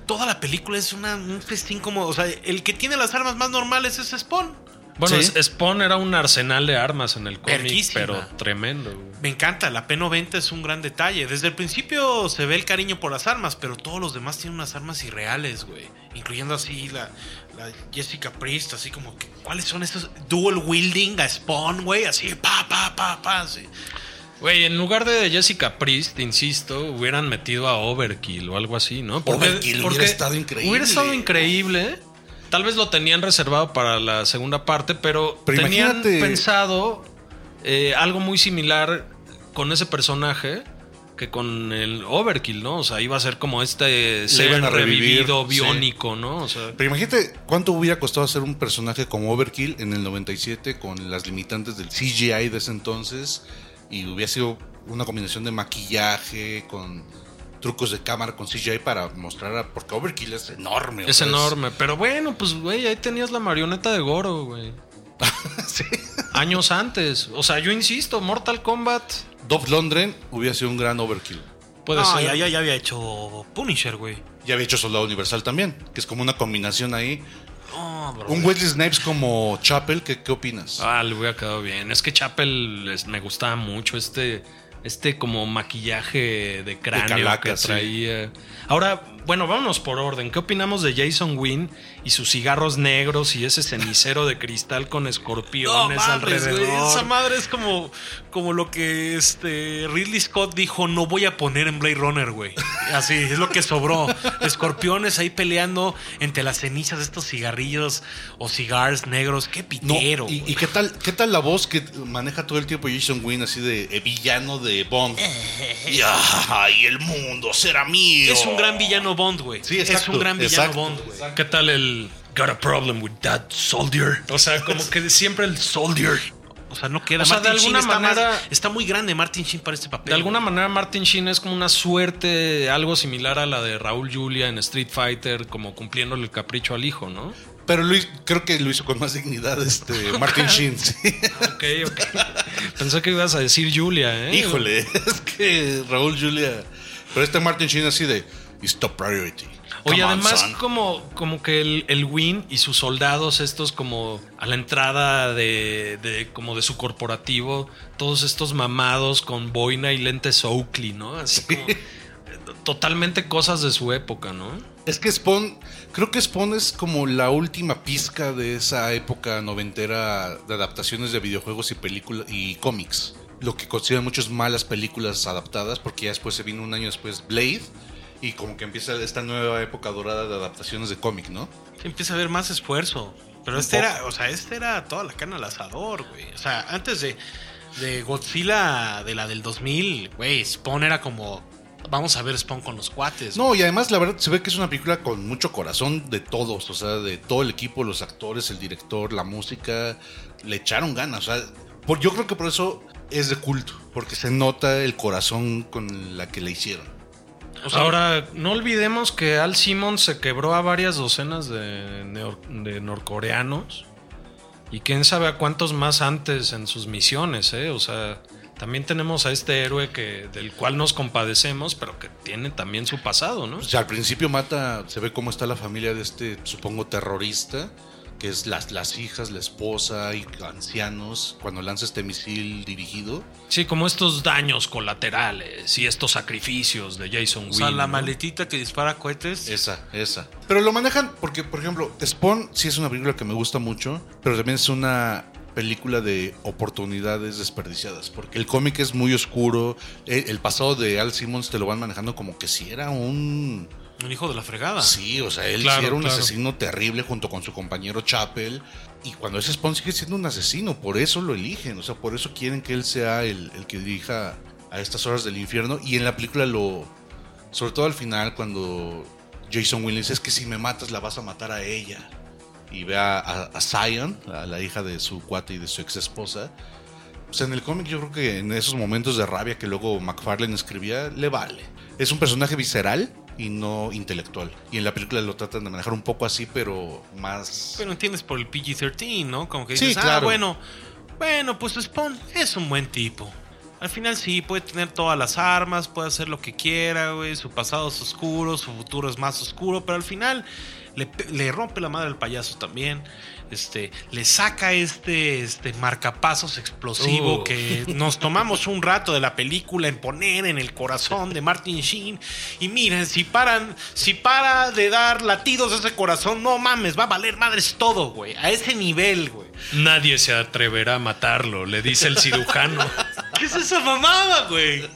Toda la película es una, un festín como, o sea, el que tiene las armas más normales es Spawn. Bueno, Sí. Spawn era un arsenal de armas en el cómic, pero tremendo. güey. Me encanta, la P90 es un gran detalle. Desde el principio se ve el cariño por las armas, pero todos los demás tienen unas armas irreales, güey. Incluyendo así la, la Jessica Priest, así como que, ¿cuáles son estos dual wielding a Spawn, güey? Así, pa, pa, pa, pa, así. Güey, en lugar de Jessica Priest, insisto, hubieran metido a Overkill o algo así, ¿no? Overkill hubiera estado increíble. Hubiera estado increíble. Tal vez lo tenían reservado para la segunda parte, pero, Pero tenían imagínate- pensado eh, algo muy similar con ese personaje que con el Overkill, ¿no? O sea, iba a ser como este ser revivir, revivido, sí. biónico, ¿no? O sea, Pero imagínate cuánto hubiera costado hacer un personaje como Overkill en el 97 con las limitantes del CGI de ese entonces y hubiera sido una combinación de maquillaje con trucos de cámara con CGI para mostrar a, porque Overkill es enorme. es enorme. Pero bueno, pues, güey, ahí tenías la marioneta de Goro, güey. Sí. Años antes. O sea, yo insisto, Mortal Kombat Dolph Lundgren hubiera sido un gran Overkill. puede no, ser. ya, ya, ya había hecho Punisher, güey. Ya había hecho Soldado Universal también, que es como una combinación ahí. No, bro. Un Wesley Snipes como Chapel, ¿qué, qué opinas? Ah, le hubiera quedado bien. Es que Chapel es- me gustaba mucho este, este como maquillaje de cráneo calaca, que sí. traía. Ahora, bueno, vámonos por orden. ¿Qué opinamos de Jason Wynn y sus cigarros negros y ese cenicero de cristal con No escorpiones mames, alrededor? Esa madre es como, como lo que este Ridley Scott dijo, no voy a poner en Blade Runner, güey. Así, es lo que sobró. Escorpiones ahí peleando entre las cenizas de estos cigarrillos o cigars negros. Qué No, pitero. y, güey. y qué tal qué tal la voz que maneja todo el tiempo Jason Wynn así de eh, villano de Bond? y, ah, y el mundo será mío. es un gran villano Bond, güey. Sí, es exacto, un gran villano exacto. Bond, güey. ¿Qué tal el Got a problem with that soldier? O sea, como que siempre el soldier. O sea, no queda. O sea, Martin de Sheen alguna está, más- manera- está muy grande Martin Sheen para este papel. De alguna güey. manera, Martin Sheen es como una suerte, algo similar a la de Raúl Julia en Street Fighter, como cumpliéndole el capricho al hijo, ¿no? Pero hizo- creo que lo hizo con más dignidad este Martin Sheen. sí. Ok, ok. Pensé que ibas a decir Julia, ¿eh? Híjole, es que Raúl Julia. Pero este Martin Sheen así de It's top priority. Oye, Come además, son". como, como que el, el Win y sus soldados, estos como a la entrada de, de- como de su corporativo, todos estos mamados con boina y lentes Oakley, ¿no? Así como, totalmente cosas de su época, ¿no? Es que Spawn, creo que Spawn es como la última pizca de esa época noventera de adaptaciones de videojuegos y películas y cómics. Lo que consideran muchos malas películas adaptadas, porque ya después se vino un año después Blade y como que empieza esta nueva época dorada de adaptaciones de cómic, ¿no? Empieza a haber más esfuerzo. Pero este era, o sea, este era toda la cana al asador, güey. O sea, antes de, de Godzilla, de la del 2000, güey, Spawn era como, vamos a ver Spawn con los cuates. No, y además la verdad se ve que es una película con mucho corazón de todos, o sea, de todo el equipo, los actores, el director, la música, le echaron ganas, o sea, por, yo creo que por eso es de culto, porque se nota el corazón con la que le hicieron. O sea, Ahora, no olvidemos que Al Simmons se quebró a varias docenas de, neo- de norcoreanos. Y quién sabe a cuántos más antes en sus misiones, ¿eh? O sea, también tenemos a este héroe que, del cual nos compadecemos, pero que tiene también su pasado, ¿no? O sea, al principio mata, se ve cómo está la familia de este, supongo, terrorista, que es las, las hijas, la esposa y ancianos, cuando lanza este misil dirigido. Sí, como estos daños colaterales y estos sacrificios de Jason o sea, Wynn, la ¿no? maletita que dispara cohetes. Esa, esa. Pero lo manejan porque, por ejemplo, Spawn sí es una película que me gusta mucho, pero también es una película de oportunidades desperdiciadas, porque el cómic es muy oscuro, el, el pasado de Al Simmons te lo van manejando como que si era un... Un hijo de la fregada. Sí, o sea, él Claro, sí era un claro. asesino terrible junto con su compañero Chapel, y cuando es Spawn sigue siendo un asesino, por eso lo eligen, o sea, por eso quieren que él sea el, el que dirija a estas horas del infierno, y en la película lo... Sobre todo al final, cuando Jason Williams es que si me matas la vas a matar a ella. Y ve a, a, a Zion, a la hija de su cuate y de su ex esposa. Pues en el cómic yo creo que en esos momentos de rabia que luego McFarlane escribía, le vale. Es un personaje visceral y no intelectual. Y en la película lo tratan de manejar un poco así, pero más... Pero entiendes por el PG-13, ¿no? Como que Sí, dices, ah, claro. bueno, bueno, pues Spawn es un buen tipo. Al final sí, puede tener todas las armas, puede hacer lo que quiera, güey. Su pasado es oscuro, su futuro es más oscuro, pero al final le, le rompe la madre al payaso también. Este, le saca este, este marcapasos explosivo Uh. que nos tomamos un rato de la película en poner en el corazón de Martin Sheen. Y miren, si paran, si para de dar latidos a ese corazón, no mames, va a valer madres todo, güey. A ese nivel, güey. Nadie se atreverá a matarlo, le dice el cirujano. ¿Qué es esa mamada, güey?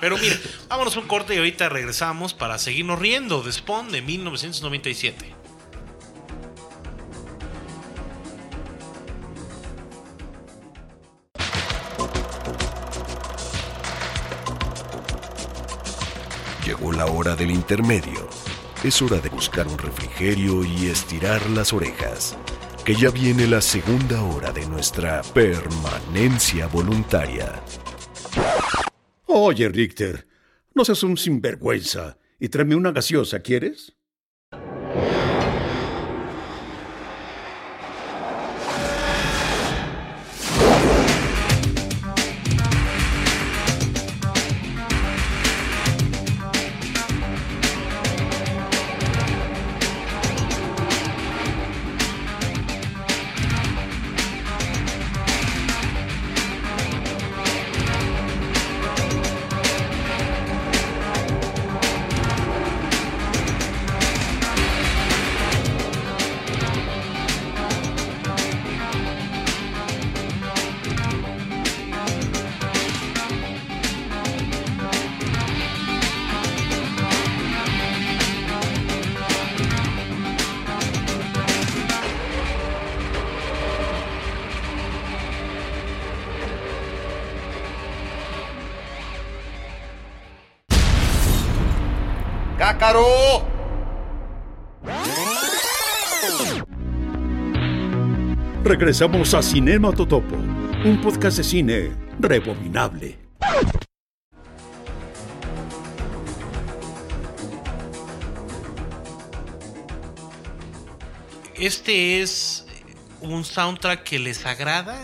Pero mira, vámonos un corte y ahorita regresamos para seguirnos riendo de Spawn de 1997. Llegó la hora del intermedio. Es hora de buscar un refrigerio y estirar las orejas, que ya viene la segunda hora de nuestra permanencia voluntaria. Oye, Richter, no seas un sinvergüenza y tráeme una gaseosa, ¿quieres? ¡Cácaro! Regresamos a Cinema Totopo, un podcast de cine rebobinable. Este es un soundtrack que les agrada.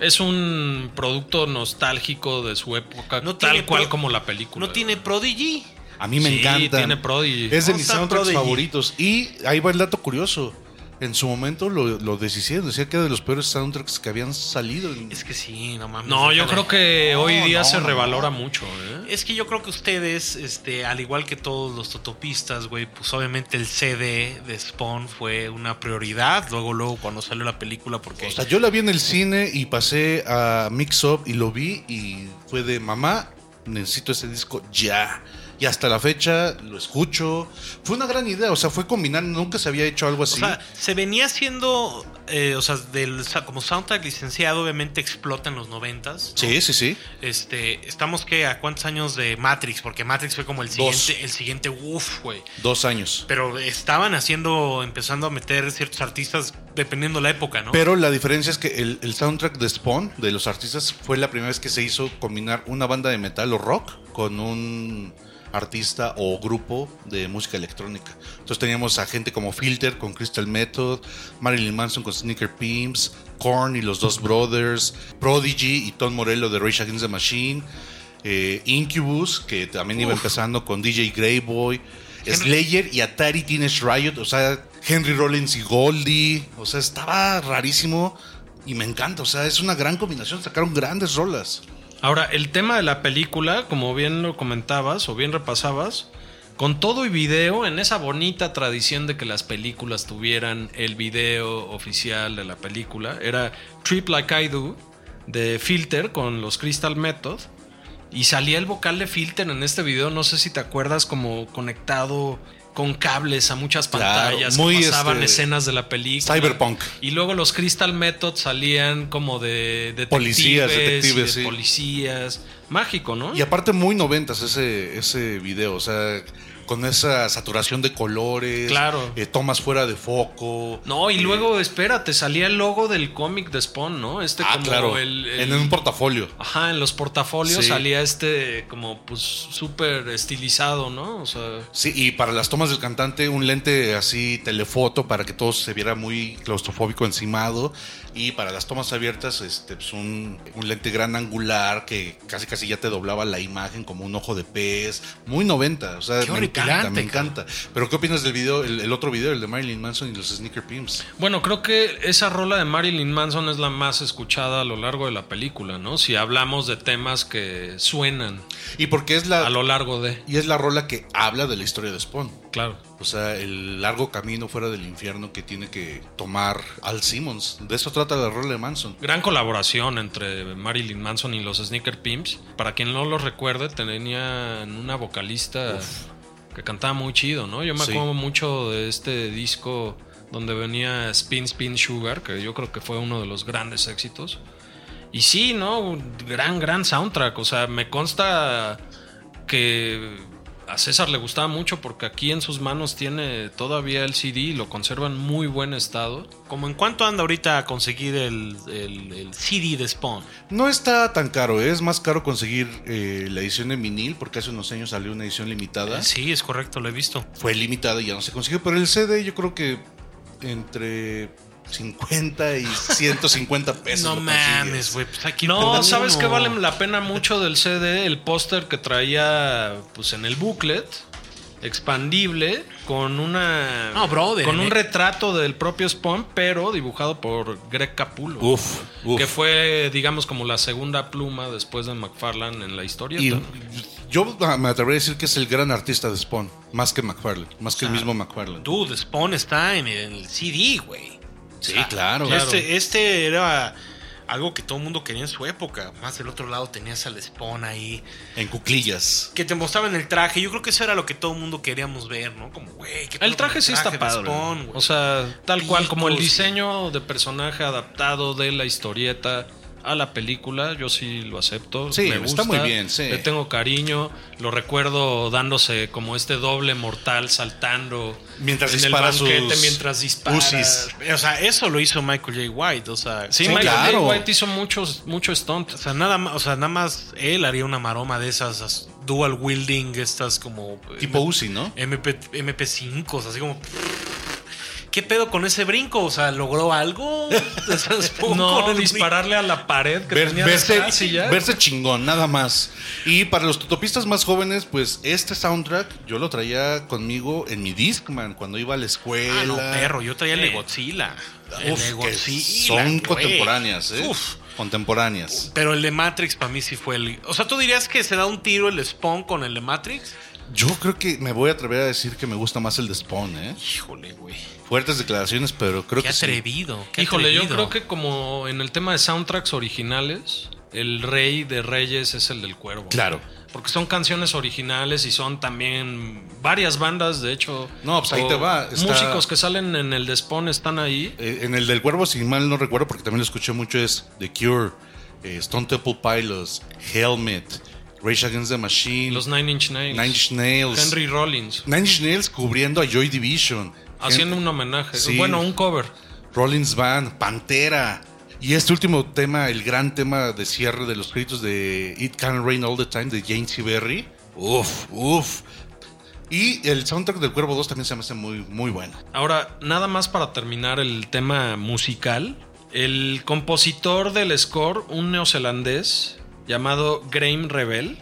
Es un producto nostálgico de su época, No tal cual como la película. No tiene Prodigy. A mí me Sí, encanta. tiene Prodigy. Es de ¿Cómo mis soundtracks Prodigy? favoritos. Y ahí va el dato curioso. En su momento lo, lo deshicieron. Decía que era de los peores soundtracks que habían salido. Es que sí, no mames. No, yo creo que No, hoy día no, se no, revalora no. mucho. ¿eh? Es que yo creo que ustedes, este, al igual que todos los totopistas, güey, pues obviamente el CD de Spawn fue una prioridad. Luego, luego, cuando salió la película, porque. O sea, yo la vi en el cine y pasé a Mix Up y lo vi y fue de mamá, necesito ese disco ya. Y hasta la fecha lo escucho. Fue una gran idea, o sea, fue combinar, nunca se había hecho algo O así. sea, se venía haciendo, eh, o sea, del, como soundtrack licenciado, obviamente explota en los noventas. ¿no? sí, sí, sí. Este, estamos que a cuántos años de Matrix, porque Matrix fue como el Dos. siguiente, el siguiente uff, güey. Dos años. Pero estaban haciendo, empezando a meter ciertos artistas dependiendo la época, ¿no? Pero la diferencia es que el, el soundtrack de Spawn, de los artistas, fue la primera vez que se hizo combinar una banda de metal o rock con un artista o grupo de música electrónica. Entonces teníamos a gente como Filter con Crystal Method, Marilyn Manson con Sneaker Pimps, Korn y los dos Brothers, Prodigy y Tom Morello de Rage Against the Machine, eh, Incubus, que también iba empezando con DJ Greyboy, Slayer y Atari Teenage Riot, o sea, Henry Rollins y Goldie, o sea, estaba rarísimo y me encanta, o sea, es una gran combinación, sacaron grandes rolas. Ahora, el tema de la película, como bien lo comentabas o bien repasabas, con todo y video, en esa bonita tradición de que las películas tuvieran el video oficial de la película, era Trip Like I Do de Filter con los Crystal Method. Y salía el vocal de Filter en este video, no sé si te acuerdas, como conectado con cables a muchas Claro, pantallas muy, que pasaban este, escenas de la película. Cyberpunk. Y luego los Crystal Method salían como de detectives, Policías, de detectives, sí. policías. Mágico, ¿no? Y aparte muy noventas ese, ese video, o sea, con esa saturación de colores, Claro. eh, tomas fuera de foco. No, y eh, luego, espérate, salía el logo del cómic de Spawn, ¿no? Este ah, como claro, el, el- en un portafolio. Ajá, en los portafolios Sí. salía este como pues súper estilizado, ¿no? O sea, Sí, y para las tomas del cantante, un lente así telefoto para que todo se viera muy claustrofóbico encimado. Y para las tomas abiertas, este, pues un, un lente gran angular que casi casi ya te doblaba la imagen como un ojo de pez. Muy 90, o sea, Qué me encanta, me encanta. Pero ¿qué opinas del video, el, el otro video, el de Marilyn Manson y los Sneaker Pimps? bueno, creo que esa rola de Marilyn Manson es la más escuchada a lo largo de la película, ¿no? Si hablamos de temas que suenan Y porque es la, a lo largo de, y es la rola que habla de la historia de Spawn. Claro. O sea, el largo camino fuera del infierno que tiene que tomar Al Simmons. De eso trata la rola de Manson. Gran colaboración entre Marilyn Manson y los Sneaker Pimps. Para quien no los recuerde, tenían una vocalista que cantaba muy chido, ¿no? Yo me Sí. acuerdo mucho de este disco donde venía Spin Spin Sugar, que yo creo que fue uno de los grandes éxitos. Y sí, ¿no? Gran, gran soundtrack. O sea, me consta que a César le gustaba mucho porque aquí en sus manos tiene todavía el CD y lo conserva en muy buen estado. Como en cuánto anda ahorita a conseguir el, el- el CD de Spawn. No está tan caro, ¿eh? es más caro conseguir eh, la edición en vinil porque hace unos años salió una edición limitada. Sí, es correcto, lo he visto. Fue limitada y ya no se consiguió, pero el CD yo creo que entre 50 y 150 pesos. no mames, güey. Pues aquí No, ¿sabes uno. qué vale la pena mucho del CD? El póster que traía pues en el booklet expandible con una No, brother, con un eh. retrato del propio Spawn, pero dibujado por Greg Capullo. Uf, uf. Que fue, digamos, como la segunda pluma después de McFarlane en la historia. Y yo me atrevería a decir que es el gran artista de Spawn, más que McFarlane, más que el Ah, mismo McFarlane. Dude, Spawn está en el CD, güey. Sí, claro. Este, este era algo que todo el mundo quería en su época. Más del otro lado tenías al Spawn ahí. En cuclillas. Que te mostraban el traje. Yo creo que eso era lo que todo el mundo queríamos ver, ¿no? Como, güey, ¿qué pedo El traje sí está padre. Spawn, o sea, tal cual como el diseño de personaje adaptado de la historieta a la película, yo sí lo acepto. Sí, me está gusta, muy bien, sí. Le tengo cariño, lo recuerdo dándose como este doble mortal saltando Mientras en dispara el banquete sus mientras dispara. O sea, eso lo hizo Michael J. White. O sea, Sí, Sí, Michael J. claro. White hizo muchos, mucho stunt. O sea, nada más, o sea, nada más él haría una maroma de esas as- dual wielding, estas como Tipo Uzi, ¿no? MP, MP5, así como ¿Qué pedo con ese brinco? O sea, ¿logró algo? No, con el dispararle a la pared que Ver- tenía verse, detrás y ya. verse chingón, nada más. Y para los totopistas más jóvenes, pues este soundtrack yo lo traía conmigo en mi Discman cuando iba a la escuela. Ah, no, perro, yo traía el Eh. de Godzilla. El Uf, de que Godzilla, son güey. contemporáneas, ¿eh? Uf. Contemporáneas. Pero el de Matrix para mí sí fue el. O sea, ¿tú dirías que se da un tiro el Spawn con el de Matrix? Yo creo que me voy a atrever a decir que me gusta más el de Spawn, ¿eh? Híjole, güey. Fuertes declaraciones, pero creo Qué que sí. atrevido. qué Híjole, yo creo que como en el tema de soundtracks originales, el rey de reyes es el del cuervo. Claro. Porque son canciones originales y son también varias bandas, de hecho. No, pues ahí te va, está- Músicos que salen en el Despawn están ahí. Eh, en el del Cuervo, si mal no recuerdo, porque también lo escuché mucho, es The Cure, eh, Stone Temple Pilots, Helmet, Rage Against the Machine, Los Nine Inch Nails. Nine Inch Nails. Henry Rollins. Nine Inch Nails cubriendo a Joy Division. Haciendo un homenaje. Sí. Bueno, un cover. Rollins Band, Pantera. Y este último tema, el gran tema de cierre de los créditos de It Can Rain All the Time de Jane C. Berry. Uf, uf. Y el soundtrack del Cuervo 2 también se me hace muy, muy bueno. Ahora, nada más para terminar el tema musical. El compositor del score, un neozelandés llamado Graham Rebel,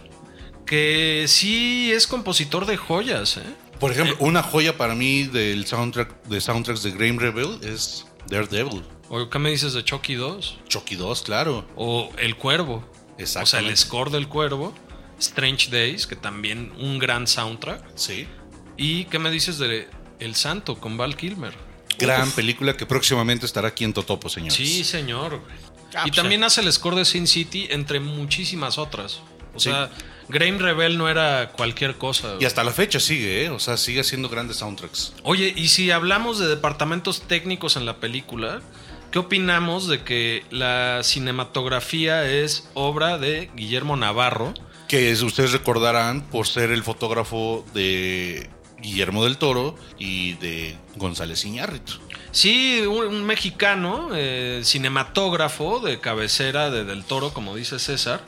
que sí es compositor de joyas, ¿eh? Por ejemplo, una joya para mí del soundtrack de soundtracks de Graham Rebel es Daredevil. ¿O qué me dices de Chucky 2? Chucky 2, claro. O El Cuervo. O sea, el score del Cuervo. Strange Days, que también un gran soundtrack. Sí. ¿Y qué me dices de El Santo con Val Kilmer? Gran Uf. película que próximamente estará aquí en Totopo, señores. Sí, señor. Ah, y pues, también hace el score de Sin City entre muchísimas otras. O Sí. sea, Graham Rebel no era cualquier cosa. Y hasta la fecha sigue, ¿eh? O sea, sigue haciendo grandes soundtracks. Oye, y si hablamos de departamentos técnicos en la película, ¿qué opinamos de que la cinematografía es obra de Guillermo Navarro? Que es- ustedes recordarán por ser el fotógrafo de Guillermo del Toro y de González Iñárritu. Sí, un, mexicano, eh, cinematógrafo de cabecera de Del Toro, como dice César,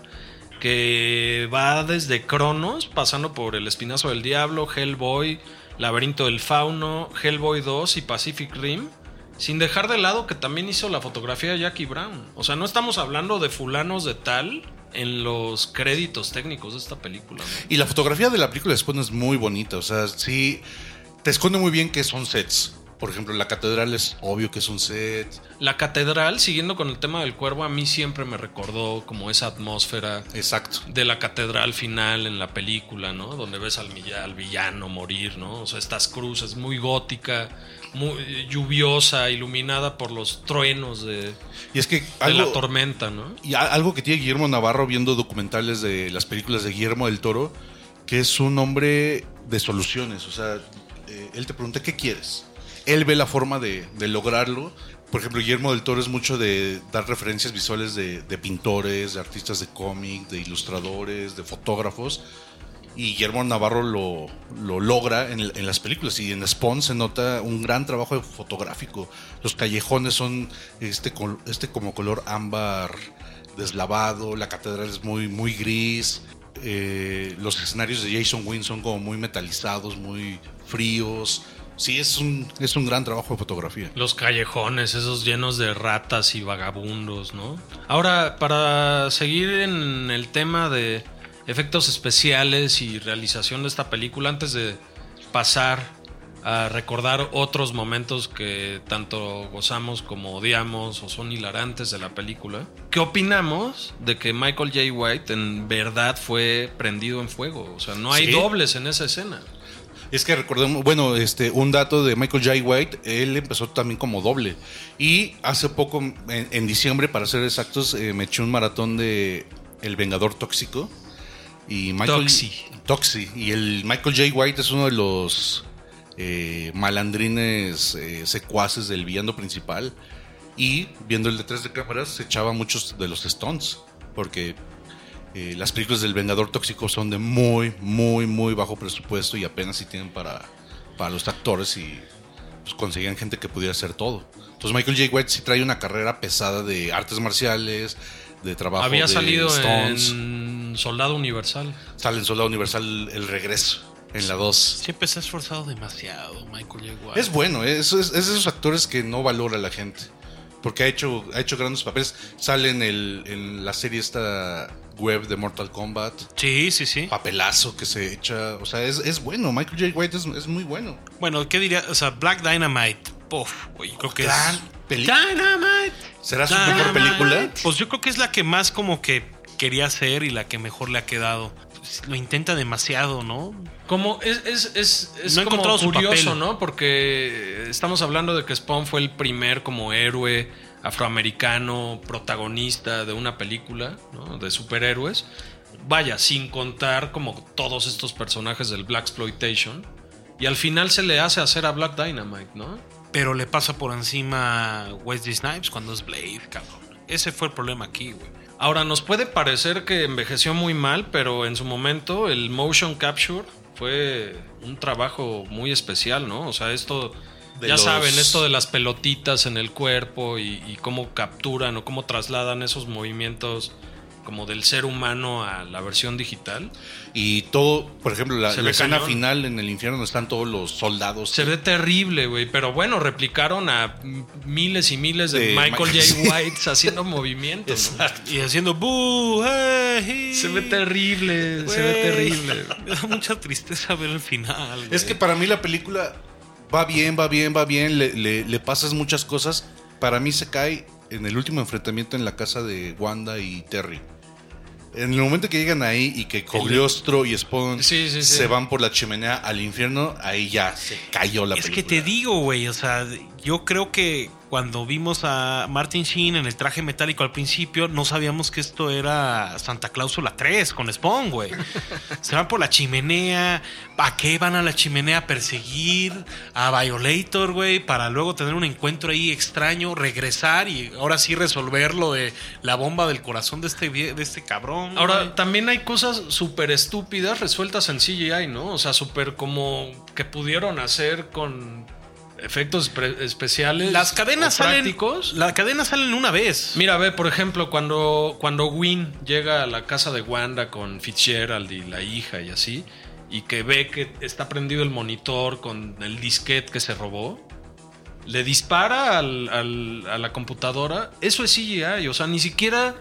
que va desde Cronos, pasando por El Espinazo del Diablo, Hellboy, Laberinto del Fauno, Hellboy 2 y Pacific Rim, sin dejar de lado que también hizo la fotografía de Jackie Brown. O sea, no estamos hablando de fulanos de tal en los créditos técnicos de esta película. Y la fotografía de la película después es muy bonita. O sea, sí, te esconde muy bien que son sets. Por ejemplo, la catedral es obvio que es un set. La catedral, siguiendo con el tema del cuervo, a mí siempre me recordó como esa atmósfera Exacto. de la catedral final en la película, ¿no? Donde ves al, villano morir, ¿no? O sea, estas cruces muy gótica, muy lluviosa, iluminada por los truenos de, Y es que de algo, la tormenta, ¿no? y algo que tiene Guillermo Navarro viendo documentales de las películas de Guillermo del Toro, que es un hombre de soluciones. O sea, eh, él te pregunta, ¿qué quieres? Él ve la forma de, de lograrlo. Por ejemplo, Guillermo del Toro es mucho de dar referencias visuales de, pintores, de artistas de cómic, de ilustradores, de fotógrafos. Y Guillermo Navarro lo, lo logra en, las películas. Y en Spawn se nota un gran trabajo fotográfico. Los callejones son este, este como color ámbar deslavado. La catedral es muy, muy gris. eh, los escenarios de Jason Wynn son como muy metalizados, muy fríos. Sí, es un, es un gran trabajo de fotografía. Los callejones, esos llenos de ratas y vagabundos, ¿no? Ahora, para seguir en el tema de efectos especiales y realización de esta película, antes de pasar a recordar otros momentos que tanto gozamos como odiamos o son hilarantes de la película, ¿qué opinamos de que Michael J. White en verdad fue prendido en fuego? O sea, no hay Sí. dobles en esa escena. Es que recordemos, bueno, este, un dato de Michael J. White, él empezó también como doble. Y hace poco, en, en diciembre, para ser exactos, eh, me eché un maratón de El Vengador Tóxico. Y Michael, Toxi. Toxi. Y el Michael J. White es uno de los eh, malandrines eh, secuaces del villano principal. Y viendo el detrás de cámaras, se echaba muchos de los stunts. Porque eh, las películas del Vengador Tóxico son de muy, muy, muy bajo presupuesto y apenas si tienen para, para los actores y pues, conseguían gente que pudiera hacer todo. Entonces Michael J. White sí trae una carrera pesada de artes marciales, de trabajo Había de salido en Soldado Universal. Sale en Soldado Universal El Regreso, en la 2. Siempre se ha esforzado demasiado, Michael J. White. Es bueno, ¿eh? es, es, es de esos actores que no valora la gente. Porque ha hecho, ha hecho grandes papeles. Sale en, el, en la serie esta web de Mortal Kombat. Sí, sí, sí. Papelazo que se echa. O sea, es, es bueno. Michael J. White es, es muy bueno. Bueno, ¿qué diría? O sea, Black Dynamite. Puf, güey, creo que Gran es. película. Dynamite. ¿Será su Dynamite. mejor película? Pues yo creo que es la que más como que quería hacer y la que mejor le ha quedado. Pues, Lo intenta demasiado, ¿no? Como es, es, es, es No como curioso. ¿no? Porque estamos hablando de que Spawn fue el primer como héroe afroamericano protagonista de una película, ¿no? De superhéroes. Vaya, sin contar como todos estos personajes del Black Exploitation. Y al final se le hace hacer a Black Dynamite, ¿no? Pero le pasa por encima Wesley Snipes cuando es Blade, cabrón. Ese fue el problema aquí, güey. Ahora, nos puede parecer que envejeció muy mal, pero en su momento el motion capture fue un trabajo muy especial, ¿no? O sea, esto, De ya los- saben, esto de las pelotitas en el cuerpo y, y cómo capturan o cómo trasladan esos movimientos como del ser humano a la versión digital. Y todo, por ejemplo, la, escena cañón. final en el infierno donde están todos los soldados. Se ve terrible, güey, pero bueno, replicaron a miles y miles de, De Michael J. White haciendo movimientos. ¿no? Y haciendo hey, Se ve terrible, se ve terrible. Me da mucha tristeza ver el final. Es que para mí la película va bien, va bien, va bien, le, le- le pasas muchas cosas. Para mí se cae en el último enfrentamiento en la casa de Wanda y Terry. En el momento que llegan ahí y que Cogliostro y Spawn Sí, sí, sí. se van por la chimenea al infierno, ahí ya se cayó la Es que película. te digo, güey, o sea, yo creo que cuando vimos a Martin Sheen en el traje metálico al principio, no sabíamos que esto era Santa Cláusula 3 con Spawn, güey. Se van por la chimenea, ¿a qué van a la chimenea a perseguir a Violator, güey? Para luego tener un encuentro ahí extraño, regresar y ahora sí resolver lo de la bomba del corazón de este, vie- de este cabrón. Ahora, güey. también hay cosas súper estúpidas resueltas en CGI, ¿no? O sea, súper como que pudieron hacer con efectos especiales. las cadenas salen. Las cadenas salen una vez. Mira, ve, por ejemplo, cuando, cuando Win llega a la casa de Wanda con Fitzgerald y la hija y así, y que ve que está prendido el monitor con el disquete que se robó, le dispara al- al- a la computadora. Eso es CGI, o sea, ni siquiera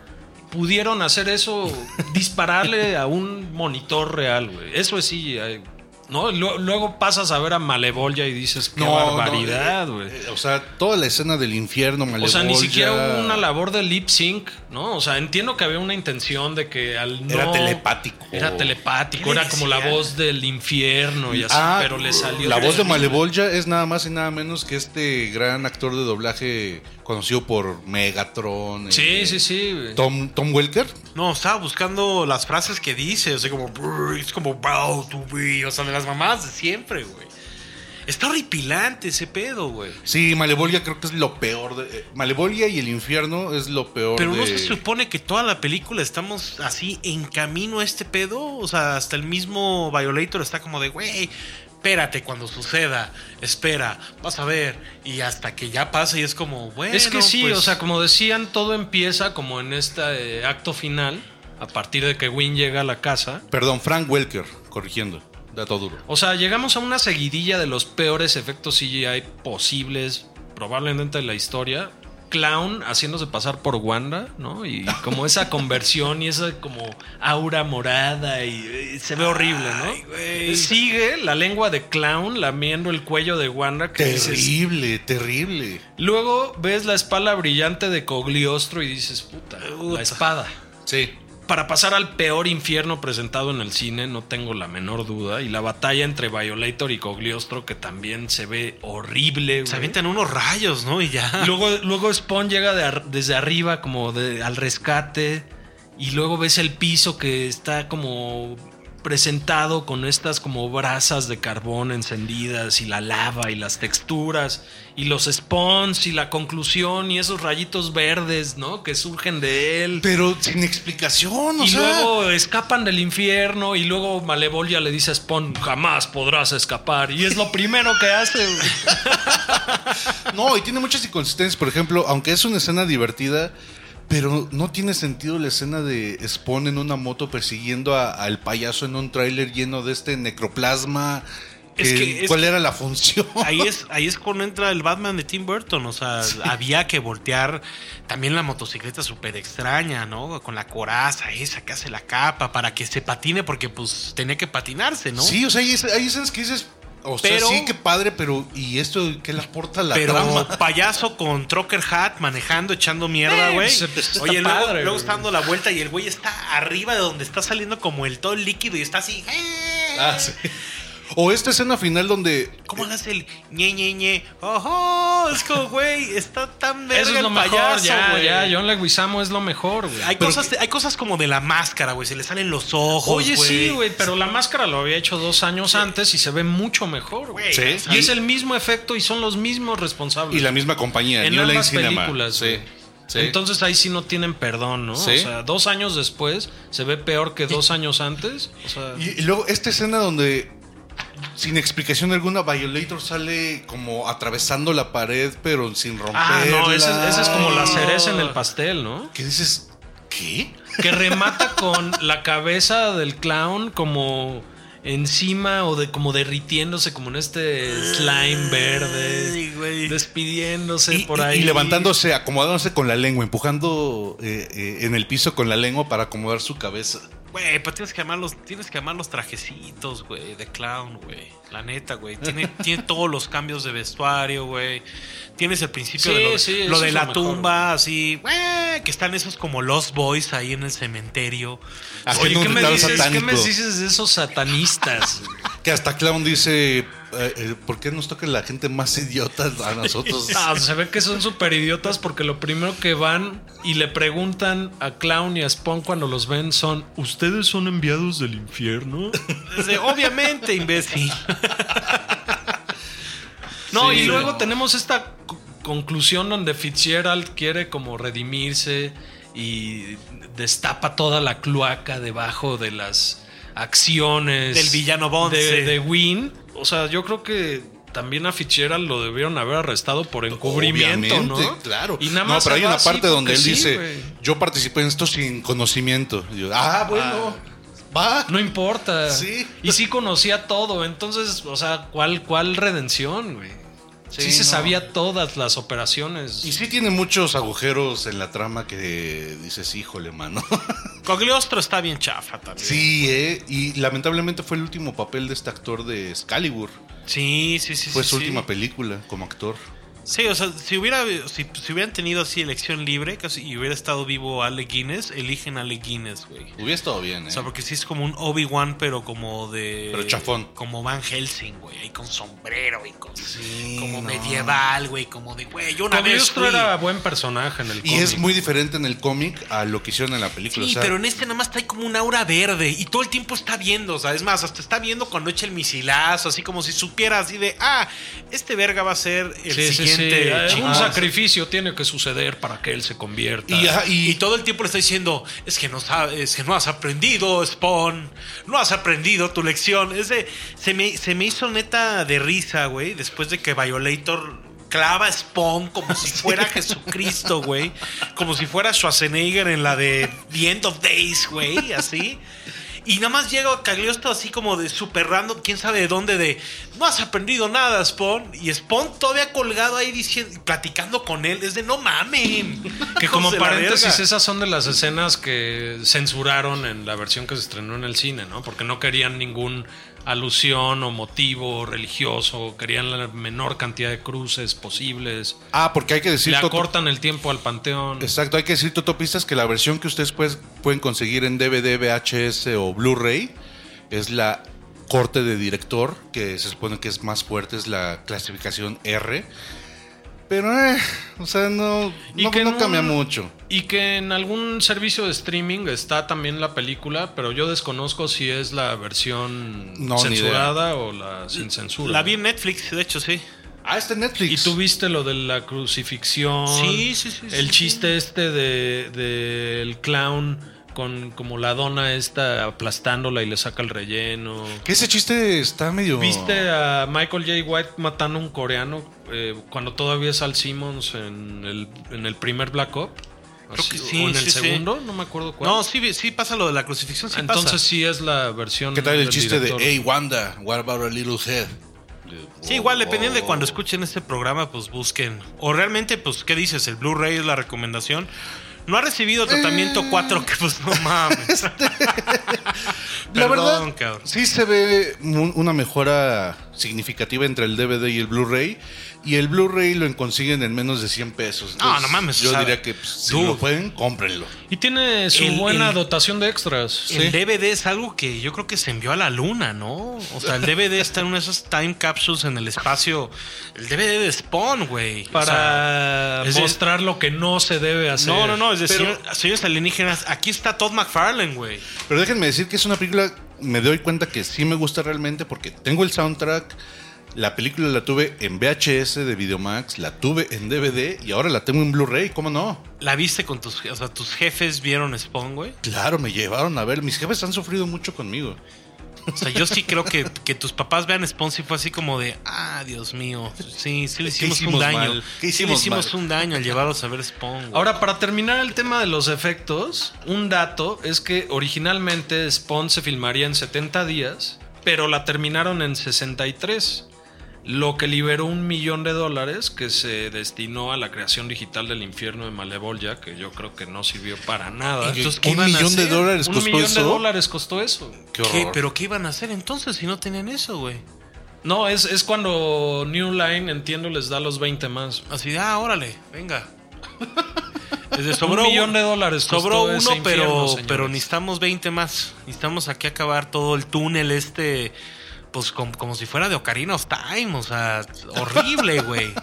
pudieron hacer eso, dispararle a un monitor real, güey. Eso es CGI. ¿No? Lu- Luego pasas a ver a Malevolia y dices, qué barbaridad, eh, güey. eh, o sea, toda la escena del infierno, O sea, ni siquiera hubo una labor de lip sync, ¿no? O sea, entiendo que había una intención de que al no. Era telepático. Era telepático, ¿Qué le era como la voz del infierno y así, Ah, pero le salió. La voz de. Malevolja es nada más y nada menos que este gran actor de doblaje conocido por Megatron. Sí, eh, sí, sí. güey. Tom, Tom Welker. No, estaba buscando las frases que dice, o sea, como, es como, bow to be, o sea, las mamás de siempre, güey. Está horripilante ese pedo, güey. Sí, Malevolgia creo que es lo peor. De, eh, Malevolgia y el infierno es lo peor. Pero no de- se supone que toda la película estamos así en camino a este pedo. O sea, hasta el mismo Violator está como de, güey, espérate cuando suceda, espera, vas a ver. Y hasta que ya pasa y es como, bueno. es que sí, pues, o sea, como decían, todo empieza como en este eh, acto final, a partir de que Win llega a la casa. Perdón, Frank Welker, corrigiendo. Dato duro. O sea, llegamos a una seguidilla de los peores efectos CGI posibles, probablemente en la historia. Clown haciéndose pasar por Wanda, ¿no? Y como esa conversión y esa como aura morada y, y se ve horrible, ¿no? Sigue la lengua de Clown lamiendo el cuello de Wanda. Que dices- Terrible, terrible. Luego ves la espalda brillante de Cogliostro y dices, puta, la espada. Sí. Para pasar al peor infierno presentado en el cine, no tengo la menor duda. Y la batalla entre Violator y Cogliostro, que también se ve horrible. Se avientan unos rayos, ¿no? Y ya. Luego, luego Spawn llega de ar- desde arriba, como de- al rescate. Y luego ves el piso que está como presentado con estas como brasas de carbón encendidas y la lava y las texturas y los spawns y la conclusión y esos rayitos verdes, ¿no? Que surgen de él. Pero sin explicación, o Y sea. luego escapan del infierno y luego Malevolia le dice a Spawn, jamás podrás escapar. Y es lo primero que hace. No, y tiene muchas inconsistencias. Por ejemplo, aunque es una escena divertida, pero no tiene sentido la escena de Spawn en una moto persiguiendo a- al payaso en un tráiler lleno de este necroplasma. Es que- que- es ¿Cuál que- era la función? Ahí es, ahí es cuando entra el Batman de Tim Burton. O sea, había que voltear también la motocicleta súper extraña, ¿no? Con la coraza esa que hace la capa para que se patine, porque pues tenía que patinarse, ¿no? Sí, o sea, hay, es- hay escenas que dices, o sea, Pero- sí, qué padre, pero ¿y esto qué le aporta la Pero trama? payaso con trucker hat manejando, echando mierda, Eh, güey. pues, Oye, luego, padre, luego güey. está dando la vuelta y el güey está arriba de donde está saliendo como el todo líquido y está así. ¡eh! Ah, sí. O esta escena final donde ¿Cómo le hace el ñe ñe ñe? ¡Ojo! Es como, güey, está tan verga Eso es lo mejor, ya, güey. ya. John Leguizamo es lo mejor, güey. Hay, cosas, hay cosas como de la máscara, güey. Se le salen los ojos, Oye, sí, güey, pero la máscara lo había hecho dos años antes y se ve mucho mejor, güey. Güey, Sí. Y es el mismo efecto y son los mismos responsables. y la misma compañía, en New Line ambas Cinema. películas, Sí, güey. sí. Entonces ahí sí no tienen perdón, ¿no? Sí. O sea, dos años después se ve peor que dos años antes. O sea, Y, y luego esta escena donde sin explicación alguna Violator sale como atravesando la pared pero sin romperla. ah, no, esa esa es como la cereza en el pastel, ¿no? ¿Qué dices? ¿Qué? Que remata con la cabeza del clown como encima o de como derritiéndose como en este slime verde, Ay, despidiéndose Y, por ahí. y levantándose, acomodándose con la lengua, empujando eh, eh, en el piso con la lengua para acomodar su cabeza. Güey, pero tienes que amar los, tienes que amar los trajecitos, güey, de clown, güey. La neta, güey. Tiene, tiene todos los cambios de vestuario, güey. Tienes el principio Sí, de lo, sí, lo eso de la mejor, tumba, así, güey, que están esos como Lost Boys ahí en el cementerio. Oye, ¿qué me, ritual dices, ¿qué satánico. me dices de esos satanistas? Que hasta Clown dice, eh, eh, ¿por qué nos toca la gente más idiota a nosotros? Ah, se ve que son súper idiotas porque lo primero que van y le preguntan a Clown y a Spawn cuando los ven son ¿Ustedes son enviados del infierno? Desde, obviamente, imbécil. No, Sí, y luego no. tenemos esta co- conclusión donde Fitzgerald quiere como redimirse y destapa toda la cloaca debajo de las acciones Del villano Bond, de, sí. de Wynn. O sea, yo creo que también a Fitzgerald lo debieron haber arrestado por encubrimiento, Obviamente, ¿no? claro. Y nada no, más pero hay una parte donde él sí, dice, yo participé en esto sin conocimiento. Y yo, ah, bueno, va. No importa. Sí. Y sí conocía todo. Entonces, o sea, ¿cuál, cuál redención, güey? Sí, Sí, se no. sabía todas las operaciones. Y sí tiene muchos agujeros en la trama que dices, híjole, mano. Cogliostro está bien chafa también. sí, ¿eh? Y lamentablemente fue el último papel de este actor de Excalibur. Sí, sí, sí. Fue sí, su sí. última película como actor. Sí, o sea, si hubiera si, si hubieran tenido así elección libre casi, y hubiera estado vivo Ale Guinness, eligen a Ale Guinness, güey. Hubiera estado bien, ¿eh? O sea, porque sí es como un Obi-Wan, pero como de. Pero chafón. Como Van Helsing, güey. Ahí con sombrero y con. como no. medieval, güey. Como de, güey, yo una vez. Fui. era buen personaje en el Y cómic. es muy diferente en el cómic a lo que hicieron en la película. Sí, o sea, pero en este nada más está ahí como un aura verde y todo el tiempo está viendo, o sea, es más, hasta está viendo cuando echa el misilazo, así como si supiera así de, ah, este verga va a ser el Sí, sí, sí. Un sacrificio tiene que suceder para que él se convierta. y, ajá, Y, y- todo el tiempo le está diciendo, es que no sabes, es que no has aprendido, Spawn, no has aprendido tu lección. Es de, se me, se me hizo neta de risa, güey, después de que Violator clava Spawn como si fuera Jesucristo, güey. Como si fuera Schwarzenegger en la de The End of Days, güey, así. Y nada más llega Cagliostro así como de super random, quién sabe de dónde, de no has aprendido nada, Spawn. Y Spawn todavía colgado ahí diciendo, platicando con él, es de no mamen. Que como paréntesis, esas son de las escenas que censuraron en la versión que se estrenó en el cine, ¿no? Porque no querían ningún alusión o motivo religioso, querían la menor cantidad de cruces posibles. Ah, porque hay que decir... Le acortan el tiempo al panteón. Exacto, hay que decir, Totopistas, que la versión que ustedes pues, pueden conseguir en DVD, VHS o Blu-ray es la corte de director, que se supone que es más fuerte, es la clasificación R. Pero, eh, o sea, no, no, cambia mucho. Y que en algún servicio de streaming está también la película, pero yo desconozco si es la versión No, censurada o la sin censura. La vi en Netflix, de hecho, sí. Ah, está en Netflix. Y tú viste lo de la crucifixión. Sí, sí, sí, El sí, chiste este de del clown con como la dona esta aplastándola y le saca el relleno. Que ese chiste está medio... ¿Viste a Michael J. White matando a un coreano eh, cuando todavía es Al Simmons en el, en el primer Black Ops? Creo que sí, ¿O en el sí, sí. segundo? No me acuerdo cuál. No, sí, sí pasa lo de la crucifixión, sí Entonces pasa. sí es la versión ¿Qué tal el chiste director. de, hey, Wanda, what about a little head? Sí, igual, dependiendo de cuando escuchen este programa, pues busquen. O realmente, pues, ¿qué dices? El Blu-ray es la recomendación. No ha recibido tratamiento Eh. 4, que pues no mames. La Perdón, verdad, cabrón. sí se ve una mejora significativa entre el DVD y el Blu-ray. Y el Blu-ray lo consiguen en menos de 100 pesos. No, no mames, Yo diría que pues, si dude. lo pueden, cómprenlo. Y tiene su El- buena el- dotación de extras. El DVD es algo que yo creo que se envió a la luna, ¿no? O sea, el DVD está en una de esas time capsules en el espacio. El DVD de Spawn, güey. O Para sea, es de- mostrar lo que no se debe hacer. no, no, no, es decir, Pero- señores alienígenas, aquí está Todd McFarlane, güey. Pero déjenme decir que es una película, me doy cuenta que sí me gusta realmente porque tengo el soundtrack. La película la tuve en VHS de Videomax, la tuve en DVD y ahora la tengo en Blu-ray, ¿cómo no? ¿La viste con tus, o sea, tus jefes vieron Spawn, güey? Claro, me llevaron a ver. Mis jefes han sufrido mucho conmigo. O sea, yo sí creo que, que tus papás vean Spawn sí fue así como de, ah, Dios mío, sí, sí le ¿Qué hicimos, hicimos un daño. mal? ¿Qué sí le hicimos hicimos mal? un daño al llevarlos a ver Spawn, güey. Ahora, para terminar el tema de los efectos, un dato es que originalmente Spawn se filmaría en 70 días, pero la terminaron en 63, lo que liberó un millón de dólares que se destinó a la creación digital del infierno de Malevolia, que yo creo que no sirvió para nada. ¿Y Entonces, ¿qué ¿qué iban a millón de dólares un costó millón eso? de dólares costó eso. Qué ¿Qué? ¿Pero qué iban a hacer entonces si no tenían eso, güey? No, es, es cuando New Line, entiendo, les da los 20 más. Así de, ah, órale, venga. Desde Un millón de dólares costó Sobró uno, infierno, pero, señores. pero necesitamos 20 más. Necesitamos aquí acabar todo el túnel este, pues com- como, si fuera de Ocarina of Time. O sea, horrible, güey.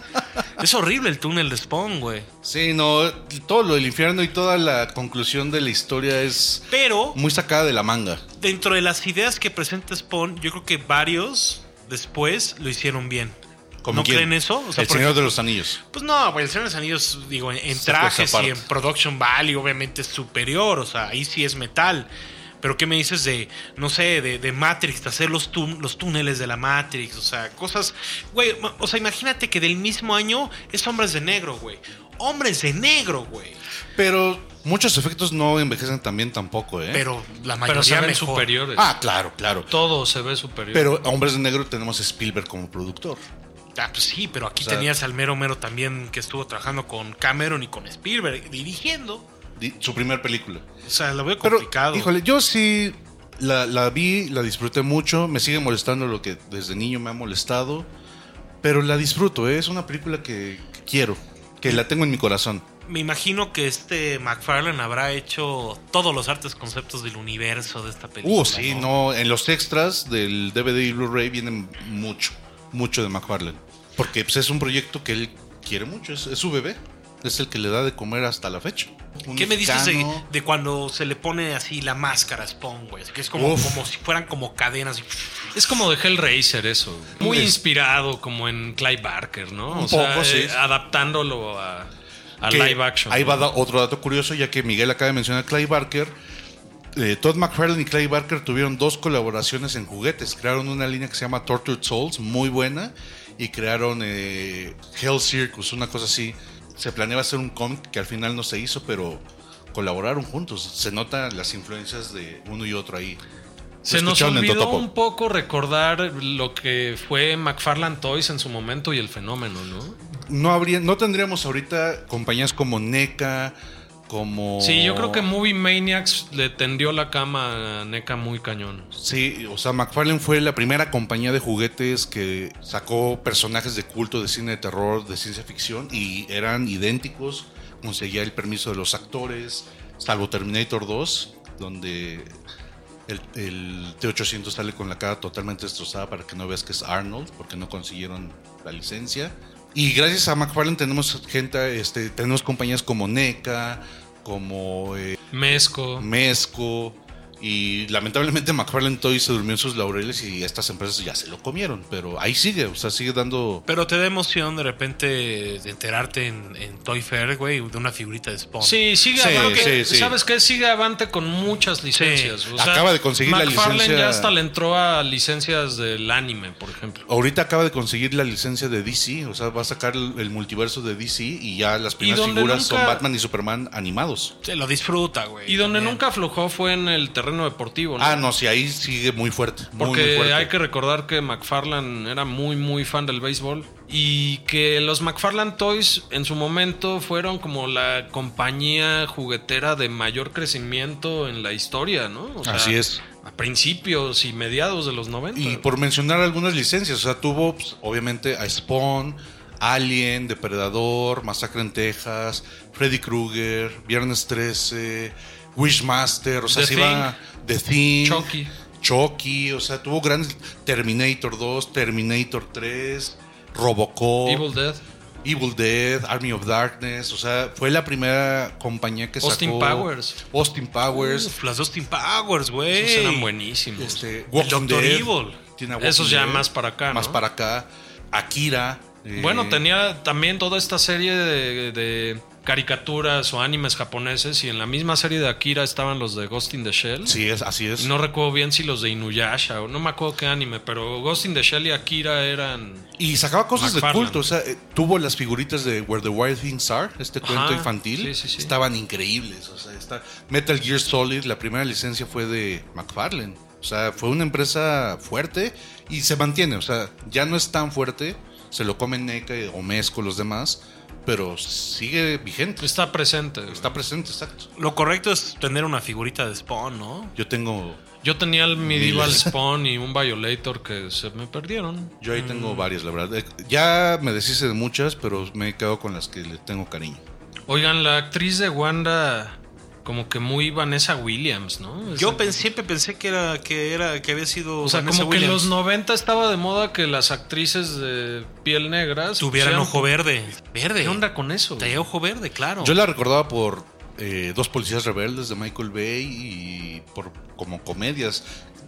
es horrible el túnel de Spawn, güey. Sí, no, todo lo del infierno y toda la conclusión de la historia es Pero muy sacada de la manga. dentro de las ideas que presenta Spawn, yo creo que varios después lo hicieron bien. ¿Como ¿No quién? creen eso? O sea, el Señor de los Anillos. Pues no, güey, el Señor de los Anillos, digo, en, en trajes y en production value, obviamente es superior, o sea, ahí sí es metal. Pero ¿qué me dices de, no sé, de, de Matrix, de hacer los, los túneles de la Matrix? O sea, cosas, güey, o sea, imagínate que del mismo año es Hombres de Negro, güey. Hombres de Negro, güey. Pero muchos efectos no envejecen también tampoco, ¿eh? Pero la mayoría Pero se ven mejor. superiores. ah, claro, claro. Todo se ve superior. Pero Hombres de Negro tenemos a Spielberg como productor. Ah, pues sí, pero aquí O sea- tenías al mero mero también que estuvo trabajando con Cameron y con Spielberg, dirigiendo. Su primer película. O sea, lo veo Pero, complicado. híjole, yo sí la, la vi, la disfruté mucho. Me sigue molestando lo que desde niño me ha molestado. Pero la disfruto, ¿eh? es una película que, que quiero, que la tengo en mi corazón. Me imagino que este McFarlane habrá hecho todos los artes conceptos del universo de esta película. Uh, sí, no, en los extras del DVD y Blu-ray vienen mucho, mucho de McFarlane. Porque pues, es un proyecto que él quiere mucho, es, es su bebé. Es el que le da de comer hasta la fecha. Un ¿Qué me dices de, de cuando se le pone así la máscara a Spawn, güey? Que es como, como si fueran como cadenas. y- Es como de Hellraiser eso. Muy Es- inspirado como en Clive Barker, ¿no? Un o sea, poco, sí. eh, adaptándolo a, live action. Ahí va otro dato curioso, ya que Miguel acaba de mencionar a Clay Barker. Eh, Todd McFarlane y Clay Barker tuvieron dos colaboraciones en juguetes. Crearon una línea que se llama Tortured Souls, muy buena, y crearon eh, Hell Circus, una cosa así. Se planeaba hacer un cómic que al final no se hizo, pero colaboraron juntos. Se notan las influencias de uno y otro ahí. Se Lo nos olvidó un poco recordar lo que fue McFarlane Toys en su momento y el fenómeno, ¿no? No, habría, no tendríamos ahorita compañías como NECA, como... Sí, yo creo que Movie Maniacs le tendió la cama a NECA muy cañón. Sí, o sea, McFarlane fue la primera compañía de juguetes que sacó personajes de culto de cine de terror, de ciencia ficción, y eran idénticos, conseguía el permiso de los actores, salvo Terminator 2, donde el, el T-800 sale con la cara totalmente destrozada para que no veas que es Arnold, porque no consiguieron la licencia. Y gracias a McFarlane tenemos gente, este, tenemos compañías como NECA, como eh, Mezco. Mesco. Y lamentablemente McFarlane Toys se durmió en sus laureles y estas empresas ya se lo comieron. Pero ahí sigue, o sea, sigue dando. Pero te da emoción de repente de enterarte en, en Toy Fair, güey, de una figurita de Spawn. Sí, sigue Sí, avante. sí, sí. ¿Sabes qué? Sigue avante con muchas licencias. O sea, Acaba de conseguir la McFarlane licencia- ya hasta le entró a licencias del anime, por ejemplo. Ahorita acaba de conseguir la licencia de DC, o sea, va a sacar el, el multiverso de DC y ya las primeras figuras son nunca- Batman y Superman animados. Se lo disfruta, güey. Y donde también. nunca aflojó fue en el terreno deportivo, ¿no? Ah, no, sí, ahí sigue muy fuerte. muy, Porque muy fuerte. hay que recordar que McFarlane era muy, muy fan del béisbol y que los McFarlane Toys en su momento fueron como la compañía juguetera de mayor crecimiento en la historia, ¿no? O sea, Así es. A principios y mediados de los 90. Y por mencionar algunas licencias, o sea, tuvo pues, obviamente a Spawn, Alien, Depredador, Masacre en Texas, Freddy Krueger, Viernes 13, Wishmaster, o sea, The se iba The Thing, Chucky. Chucky, o sea, tuvo grandes Terminator 2, Terminator 3, Robocop, Evil Dead. Evil Dead, Army of Darkness, o sea, fue la primera compañía que Austin sacó Powers. Austin Powers, Uf, las Austin Powers, güey. Esos eran buenísimos. este, Walking Doctor Dead, Evil. tiene Esos ya Dead, más para acá, ¿no? Más para acá. Akira. eh, Bueno, tenía también toda esta serie de, de caricaturas o animes japoneses y en la misma serie de Akira estaban los de Ghost in the Shell. Sí, es, así es. No recuerdo bien si los de Inuyasha o no me acuerdo qué anime, pero Ghost in the Shell y Akira eran... Y sacaba cosas de culto. O sea, eh, tuvo las figuritas de Where the Wild Things Are, este Ajá, cuento infantil. sí, sí, sí. Estaban increíbles. O sea, está Metal Gear Solid, la primera licencia fue de McFarlane. O sea, fue una empresa fuerte y se mantiene. O sea, ya no es tan fuerte. Se lo comen NECA o Mezco los demás. Pero sigue vigente. Está presente. Está presente, exacto. Lo correcto es tener una figurita de Spawn, ¿no? Yo tengo. Yo tenía el Medieval Miles. Spawn y un Violator que se me perdieron. Yo ahí Mm. tengo varias, la verdad. Eh, Ya me deshice de muchas, pero me he quedado con las que le tengo cariño. Oigan, la actriz de Wanda, como que muy Vanessa Williams, ¿no? Yo Esa- pen- siempre pensé que era que era que había sido O sea, Vanessa como que en los 90 estaba de moda que las actrices de piel negra tuvieran pusieran- ojo verde. Verde. ¿Qué onda con eso? Traía ojo verde, claro. Yo la recordaba por eh, Dos Policías Rebeldes de Michael Bay y por como comedias.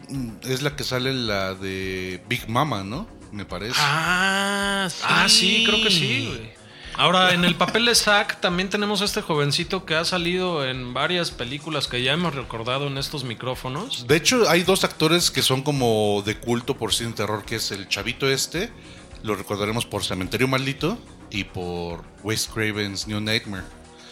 Mm, Es la que sale en la de Big Mama, ¿no? Me parece. Ah, sí. Ah, sí, creo que sí, güey. Ahora, en el papel de Zack también tenemos a este jovencito que ha salido en varias películas que ya hemos recordado en estos micrófonos. De hecho, hay dos actores que son como de culto por cine terror, que es el chavito este, lo recordaremos por Cementerio Maldito y por Wes Craven's New Nightmare.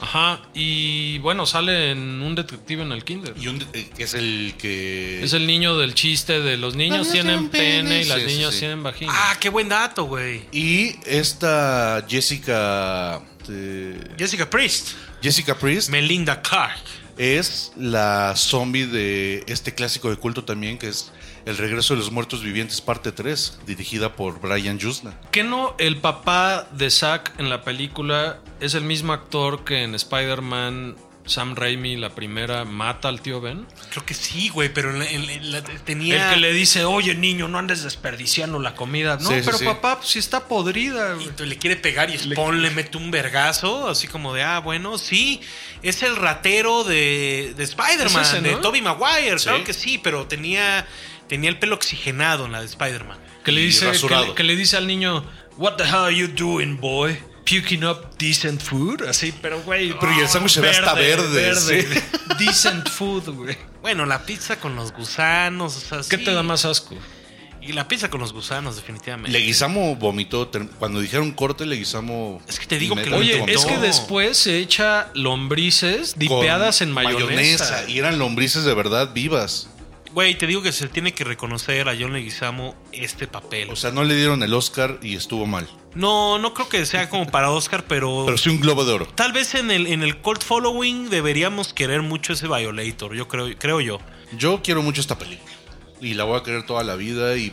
Ajá, y bueno, sale en un detective en el kinder. Y un- eh, que es el que... Es el niño del chiste de los niños tienen pene, y las sí, niñas sí. tienen vagina. Ah, qué buen dato, güey. Y esta Jessica... eh, Jessica Priest. Jessica Priest Melinda Clark. es la zombie de este clásico de culto también, que es El regreso de los muertos vivientes parte 3, dirigida por Brian Yuzna. ¿Qué no el papá de Zack en la película es el mismo actor que en Spider-Man Sam Raimi, la primera, mata al tío Ben? Creo que sí, güey, pero en la- en la- en la- tenía. El que le dice, oye niño, no andes desperdiciando la comida. No, Sí, sí, pero sí. papá, pues si está podrida. güey". Y tú le quiere pegar y Spawn le mete un vergazo, así como de, ah, bueno, sí, es el ratero de, de Spider-Man, Es ese, ¿no? de Tobey Maguire, claro que sí, pero tenía, tenía el pelo oxigenado en la de Spider-Man. Que le dice, que le, que le dice al niño, What the hell are you doing, boy? Puking up decent food. Así, pero güey. Pero y el sándwich se ve hasta verde, sí. Decent food, güey. Bueno, la pizza con los gusanos, o sea, ¿Qué sí. te da más asco? Y la pizza con los gusanos, definitivamente. Leguizamo vomitó, cuando dijeron corte, Leguizamo... Es que te digo que Oye, vomitó. es que después se echa lombrices Con dipeadas en mayonesa. Y eran lombrices de verdad vivas. Güey, te digo que se tiene que reconocer a John Leguizamo este papel. O sea, no le dieron el Oscar y estuvo mal. no, no creo que sea como para Oscar, pero, Pero sí un globo de oro. tal vez en el, en el cult following deberíamos querer mucho ese Violator, yo creo, creo yo. Yo quiero mucho esta película. Y la voy a querer toda la vida. Y,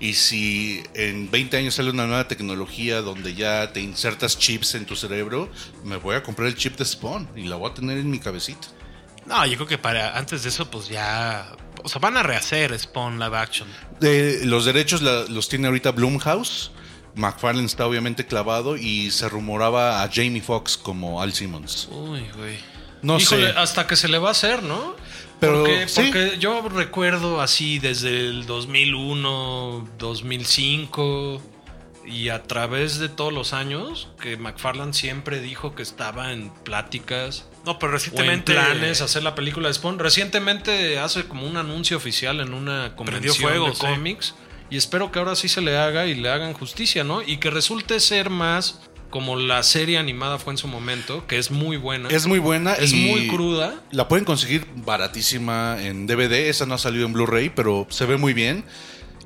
y si en 20 años sale una nueva tecnología donde ya te insertas chips en tu cerebro, me voy a comprar el chip de Spawn y la voy a tener en mi cabecita. No, yo creo que para antes de eso, pues ya. O sea, van a rehacer Spawn live action. Los derechos la- los tiene ahorita Blumhouse. McFarlane está obviamente clavado y se rumoraba a Jamie Foxx como Al Simmons. Uy, güey. No Híjole, sé. hasta que se le va a hacer, ¿no? Pero, porque, sí. porque yo recuerdo así desde el 2001, 2005 y a través de todos los años que McFarlane siempre dijo que estaba en pláticas No, pero o en recientemente. planes hacer la película de Spawn. Recientemente hace como un anuncio oficial en una convención fuego, de sí. cómics y espero que ahora sí se le haga y le hagan justicia, ¿no? Y que resulte ser más como la serie animada fue en su momento, que es muy buena. Es muy buena. Es y muy cruda. La pueden conseguir baratísima en DVD. Esa no ha salido en Blu-ray, pero se ve muy bien.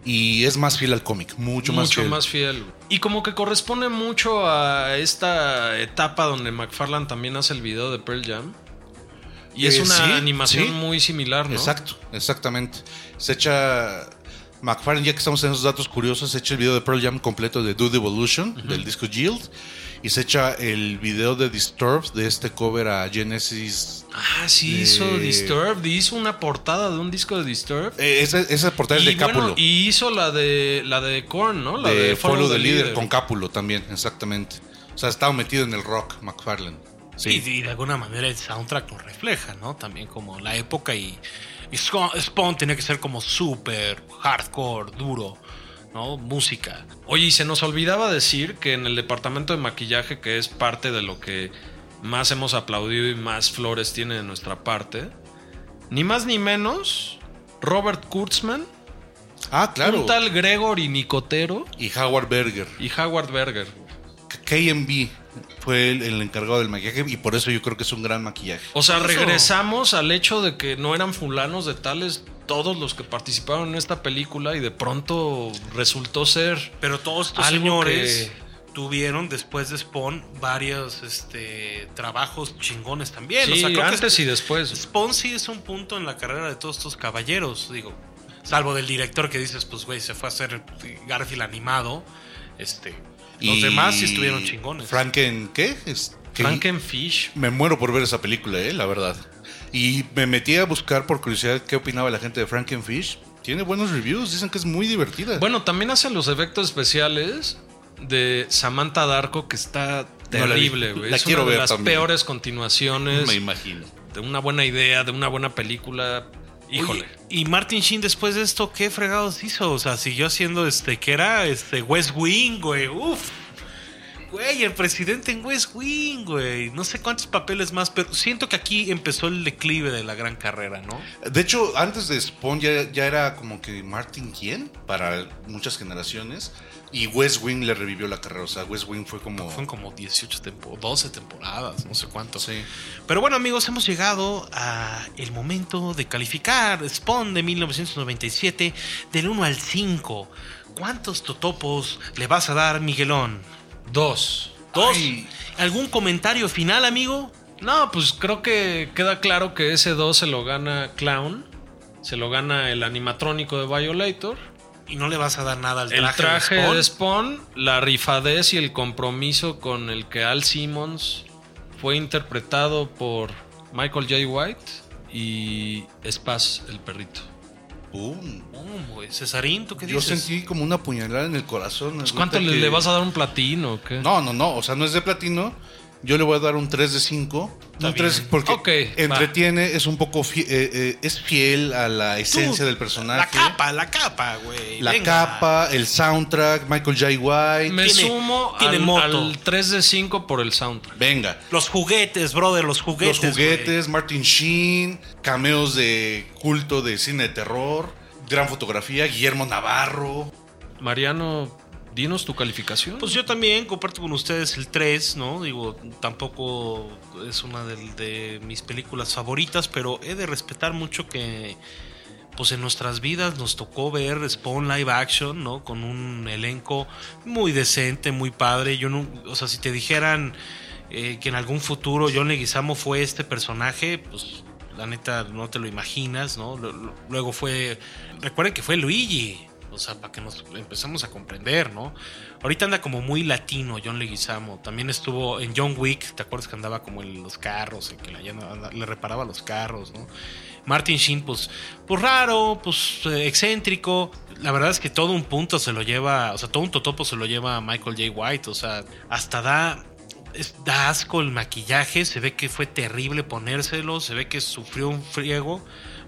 Y es más fiel al cómic, mucho, más mucho fiel. más fiel. Y como que corresponde mucho a esta etapa donde McFarlane también hace el video de Pearl Jam. Y es Eh, una sí, animación sí. muy similar, ¿no? Exacto, exactamente. Se echa. McFarlane, ya que estamos en esos datos curiosos, se echa el video de Pearl Jam completo de Do the Evolution, del disco Yield. Y se echa el video de Disturbed, de este cover a Genesis. Ah, sí, hizo Disturbed. Hizo una portada de un disco de Disturbed. Eh, esa, esa portada es de Cápulo. bueno, y hizo la de la de Korn, ¿no? La de, de, Follow the the Leader, con Cápulo también, exactamente. O sea, estaba metido en el rock, McFarlane. Sí. Y, y de alguna manera el soundtrack lo refleja, ¿no? También como la época y, y Spawn tenía que ser como súper hardcore, duro, ¿no? Música. Oye, y se nos olvidaba decir que en el departamento de maquillaje, que es parte de lo que más hemos aplaudido y más flores tiene de nuestra parte, ni más ni menos, Robert Kurtzman, Ah, claro. un tal Gregory Nicotero Y Howard Berger. y Howard Berger. KMB fue el, el encargado del maquillaje y por eso yo creo que es un gran maquillaje. O sea, regresamos al hecho de que no eran fulanos de tales todos los que participaron en esta película y de pronto resultó ser Pero todos estos señores que- tuvieron después de Spawn varios este, trabajos chingones también. Sí, o sea, creo que antes y después. Spawn sí es un punto en la carrera de todos estos caballeros, digo. Salvo del director que dices, pues güey, se fue a hacer Garfield animado. Este, los Y demás sí estuvieron chingones. Franken, ¿qué? Es, Frankenfish. Me muero por ver esa película, eh, la verdad. Y me metí a buscar por curiosidad qué opinaba la gente de Frankenfish. Tiene buenos reviews, dicen que es muy divertida. Bueno, también hacen los efectos especiales de Samantha Darko, que está No la vi. terrible, güey. La es quiero una de ver las también. peores continuaciones me imagino. de una buena idea, de una buena película. Híjole. Y Martin Sheen después de esto, ¿qué fregados hizo? O sea, siguió haciendo este, que era este West Wing, güey. Uf. Güey, el presidente en West Wing, güey. No sé cuántos papeles más, pero siento que aquí empezó el declive de la gran carrera, ¿no? De hecho, antes de Spawn ya, ya era como que Martin quién para muchas generaciones. Y West Wing le revivió la carrera. O sea, West Wing fue como. Fueron como 18 temporadas, 12 temporadas, no sé cuánto. Sí. Pero bueno, amigos, hemos llegado a el momento de calificar Spawn de 1997 del 1 al 5. ¿Cuántos totopos le vas a dar, Miguelón? Dos. ¿Dos? Ay. ¿Algún comentario final, amigo? No, pues creo que queda claro que ese 2 se lo gana Clown. Se lo gana el animatrónico de Violator. Y no le vas a dar nada al traje, El traje de de Spawn. Spawn, la rifadez y el compromiso con el que Al Simmons fue interpretado por Michael J. White y Spaz, el perrito. Pum. Oh, güey. Cesarín, ¿tú qué Yo dices? sentí como una puñalada en el corazón. Pues, ¿Cuánto le, que- le vas a dar un platino? o qué? No, no, no. O sea, no es de platino. Yo le voy a dar un 3 de 5. Está Un 3 bien. porque entretiene, es un poco fie- eh, eh, es fiel a la esencia Tú, del personaje. La capa, la capa, güey. La Venga. capa, el soundtrack, Michael J. White. Me tiene- sumo tiene al, moto. al 3 de 5 por el soundtrack. Venga. Los juguetes, brother, los juguetes. Los juguetes, Martin Sheen, cameos de culto de cine de terror, gran fotografía, Guillermo Navarro. Mariano, dinos tu calificación. Pues yo también comparto con ustedes el 3, ¿no? Digo, tampoco es una de, mis películas favoritas, pero he de respetar mucho que pues en nuestras vidas nos tocó ver Spawn live action, ¿no? Con un elenco muy decente, muy padre. Yo no, o sea, si te dijeran eh, que en algún futuro John Leguizamo fue este personaje, pues la neta no te lo imaginas, ¿no? Luego fue, recuerden que fue Luigi, o sea, para que nos empezamos a comprender, ¿no? Ahorita anda como muy latino John Leguizamo. También estuvo en John Wick, ¿te acuerdas que andaba como en los carros, en que le, reparaba los carros, ¿no? Martin Sheen, pues, pues raro, pues eh, excéntrico. La verdad es que todo un punto se lo lleva, o sea, todo un totopo se lo lleva Michael J. White, o sea, hasta da, da asco el maquillaje, se ve que fue terrible ponérselo, se ve que sufrió un friego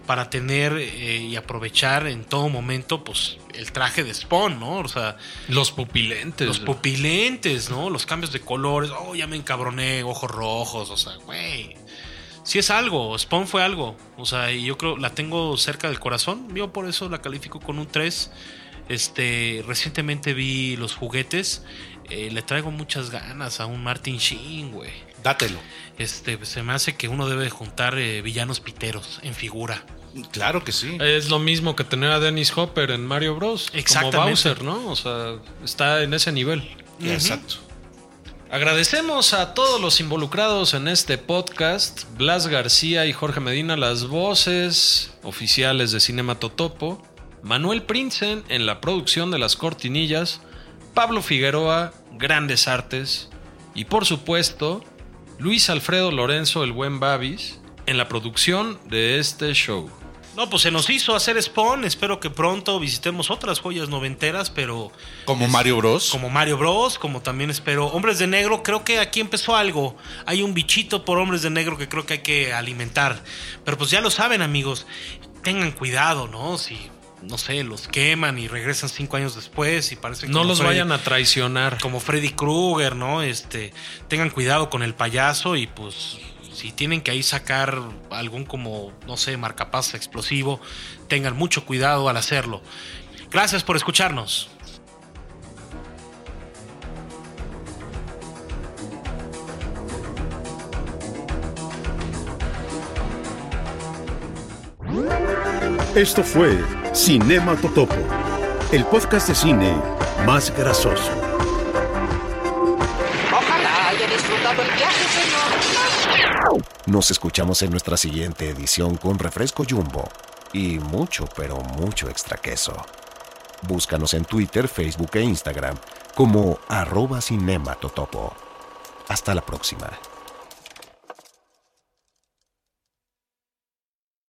para tener eh, y aprovechar en todo momento, pues, el traje de Spawn, ¿no? O sea, los pupilentes. los pupilentes, ¿no? Los cambios de colores. Oh, ya me encabroné, ojos rojos. O sea, güey. Sí es algo, Spawn fue algo. O sea, y yo creo la tengo cerca del corazón. Yo por eso la califico con un 3. Este, recientemente vi los juguetes. Eh, le traigo muchas ganas a un Martin Sheen, güey. Dátelo. Este, se me hace que uno debe juntar eh, villanos piteros en figura. Claro que sí. Es lo mismo que tener a Dennis Hopper en Mario Bros. Como Exactamente. Bowser, ¿no? O sea, está en ese nivel. Exacto. Agradecemos a todos los involucrados en este podcast, Blas García y Jorge Medina, las voces oficiales de Cinema Totopo, Manuel Prinsen en la producción de las cortinillas, Pablo Figueroa, Grandes Artes, y por supuesto, Luis Alfredo Lorenzo, el buen Babis, en la producción de este show. No, pues se nos hizo hacer Spawn. Espero que pronto visitemos otras joyas noventeras, pero Como Mario Bros. como Mario Bros, como también espero Hombres de Negro. Creo que aquí empezó algo. Hay un bichito por Hombres de Negro que creo que hay que alimentar. Pero pues ya lo saben, amigos. Tengan cuidado, ¿no? Si, no sé, los queman y regresan cinco años después y parecen No como los Freddy- vayan a traicionar. como Freddy Krueger, ¿no? Este, tengan cuidado con el payaso y pues si tienen que ahí sacar algún como, no sé, marcapasos explosivo, tengan mucho cuidado al hacerlo. Gracias por escucharnos. Esto fue Cinema Totopo, el podcast de cine más grasoso. Nos escuchamos en nuestra siguiente edición con refresco jumbo y mucho, pero mucho extra queso. Búscanos en Twitter, Facebook e Instagram como arroba cinematotopo. Hasta la próxima.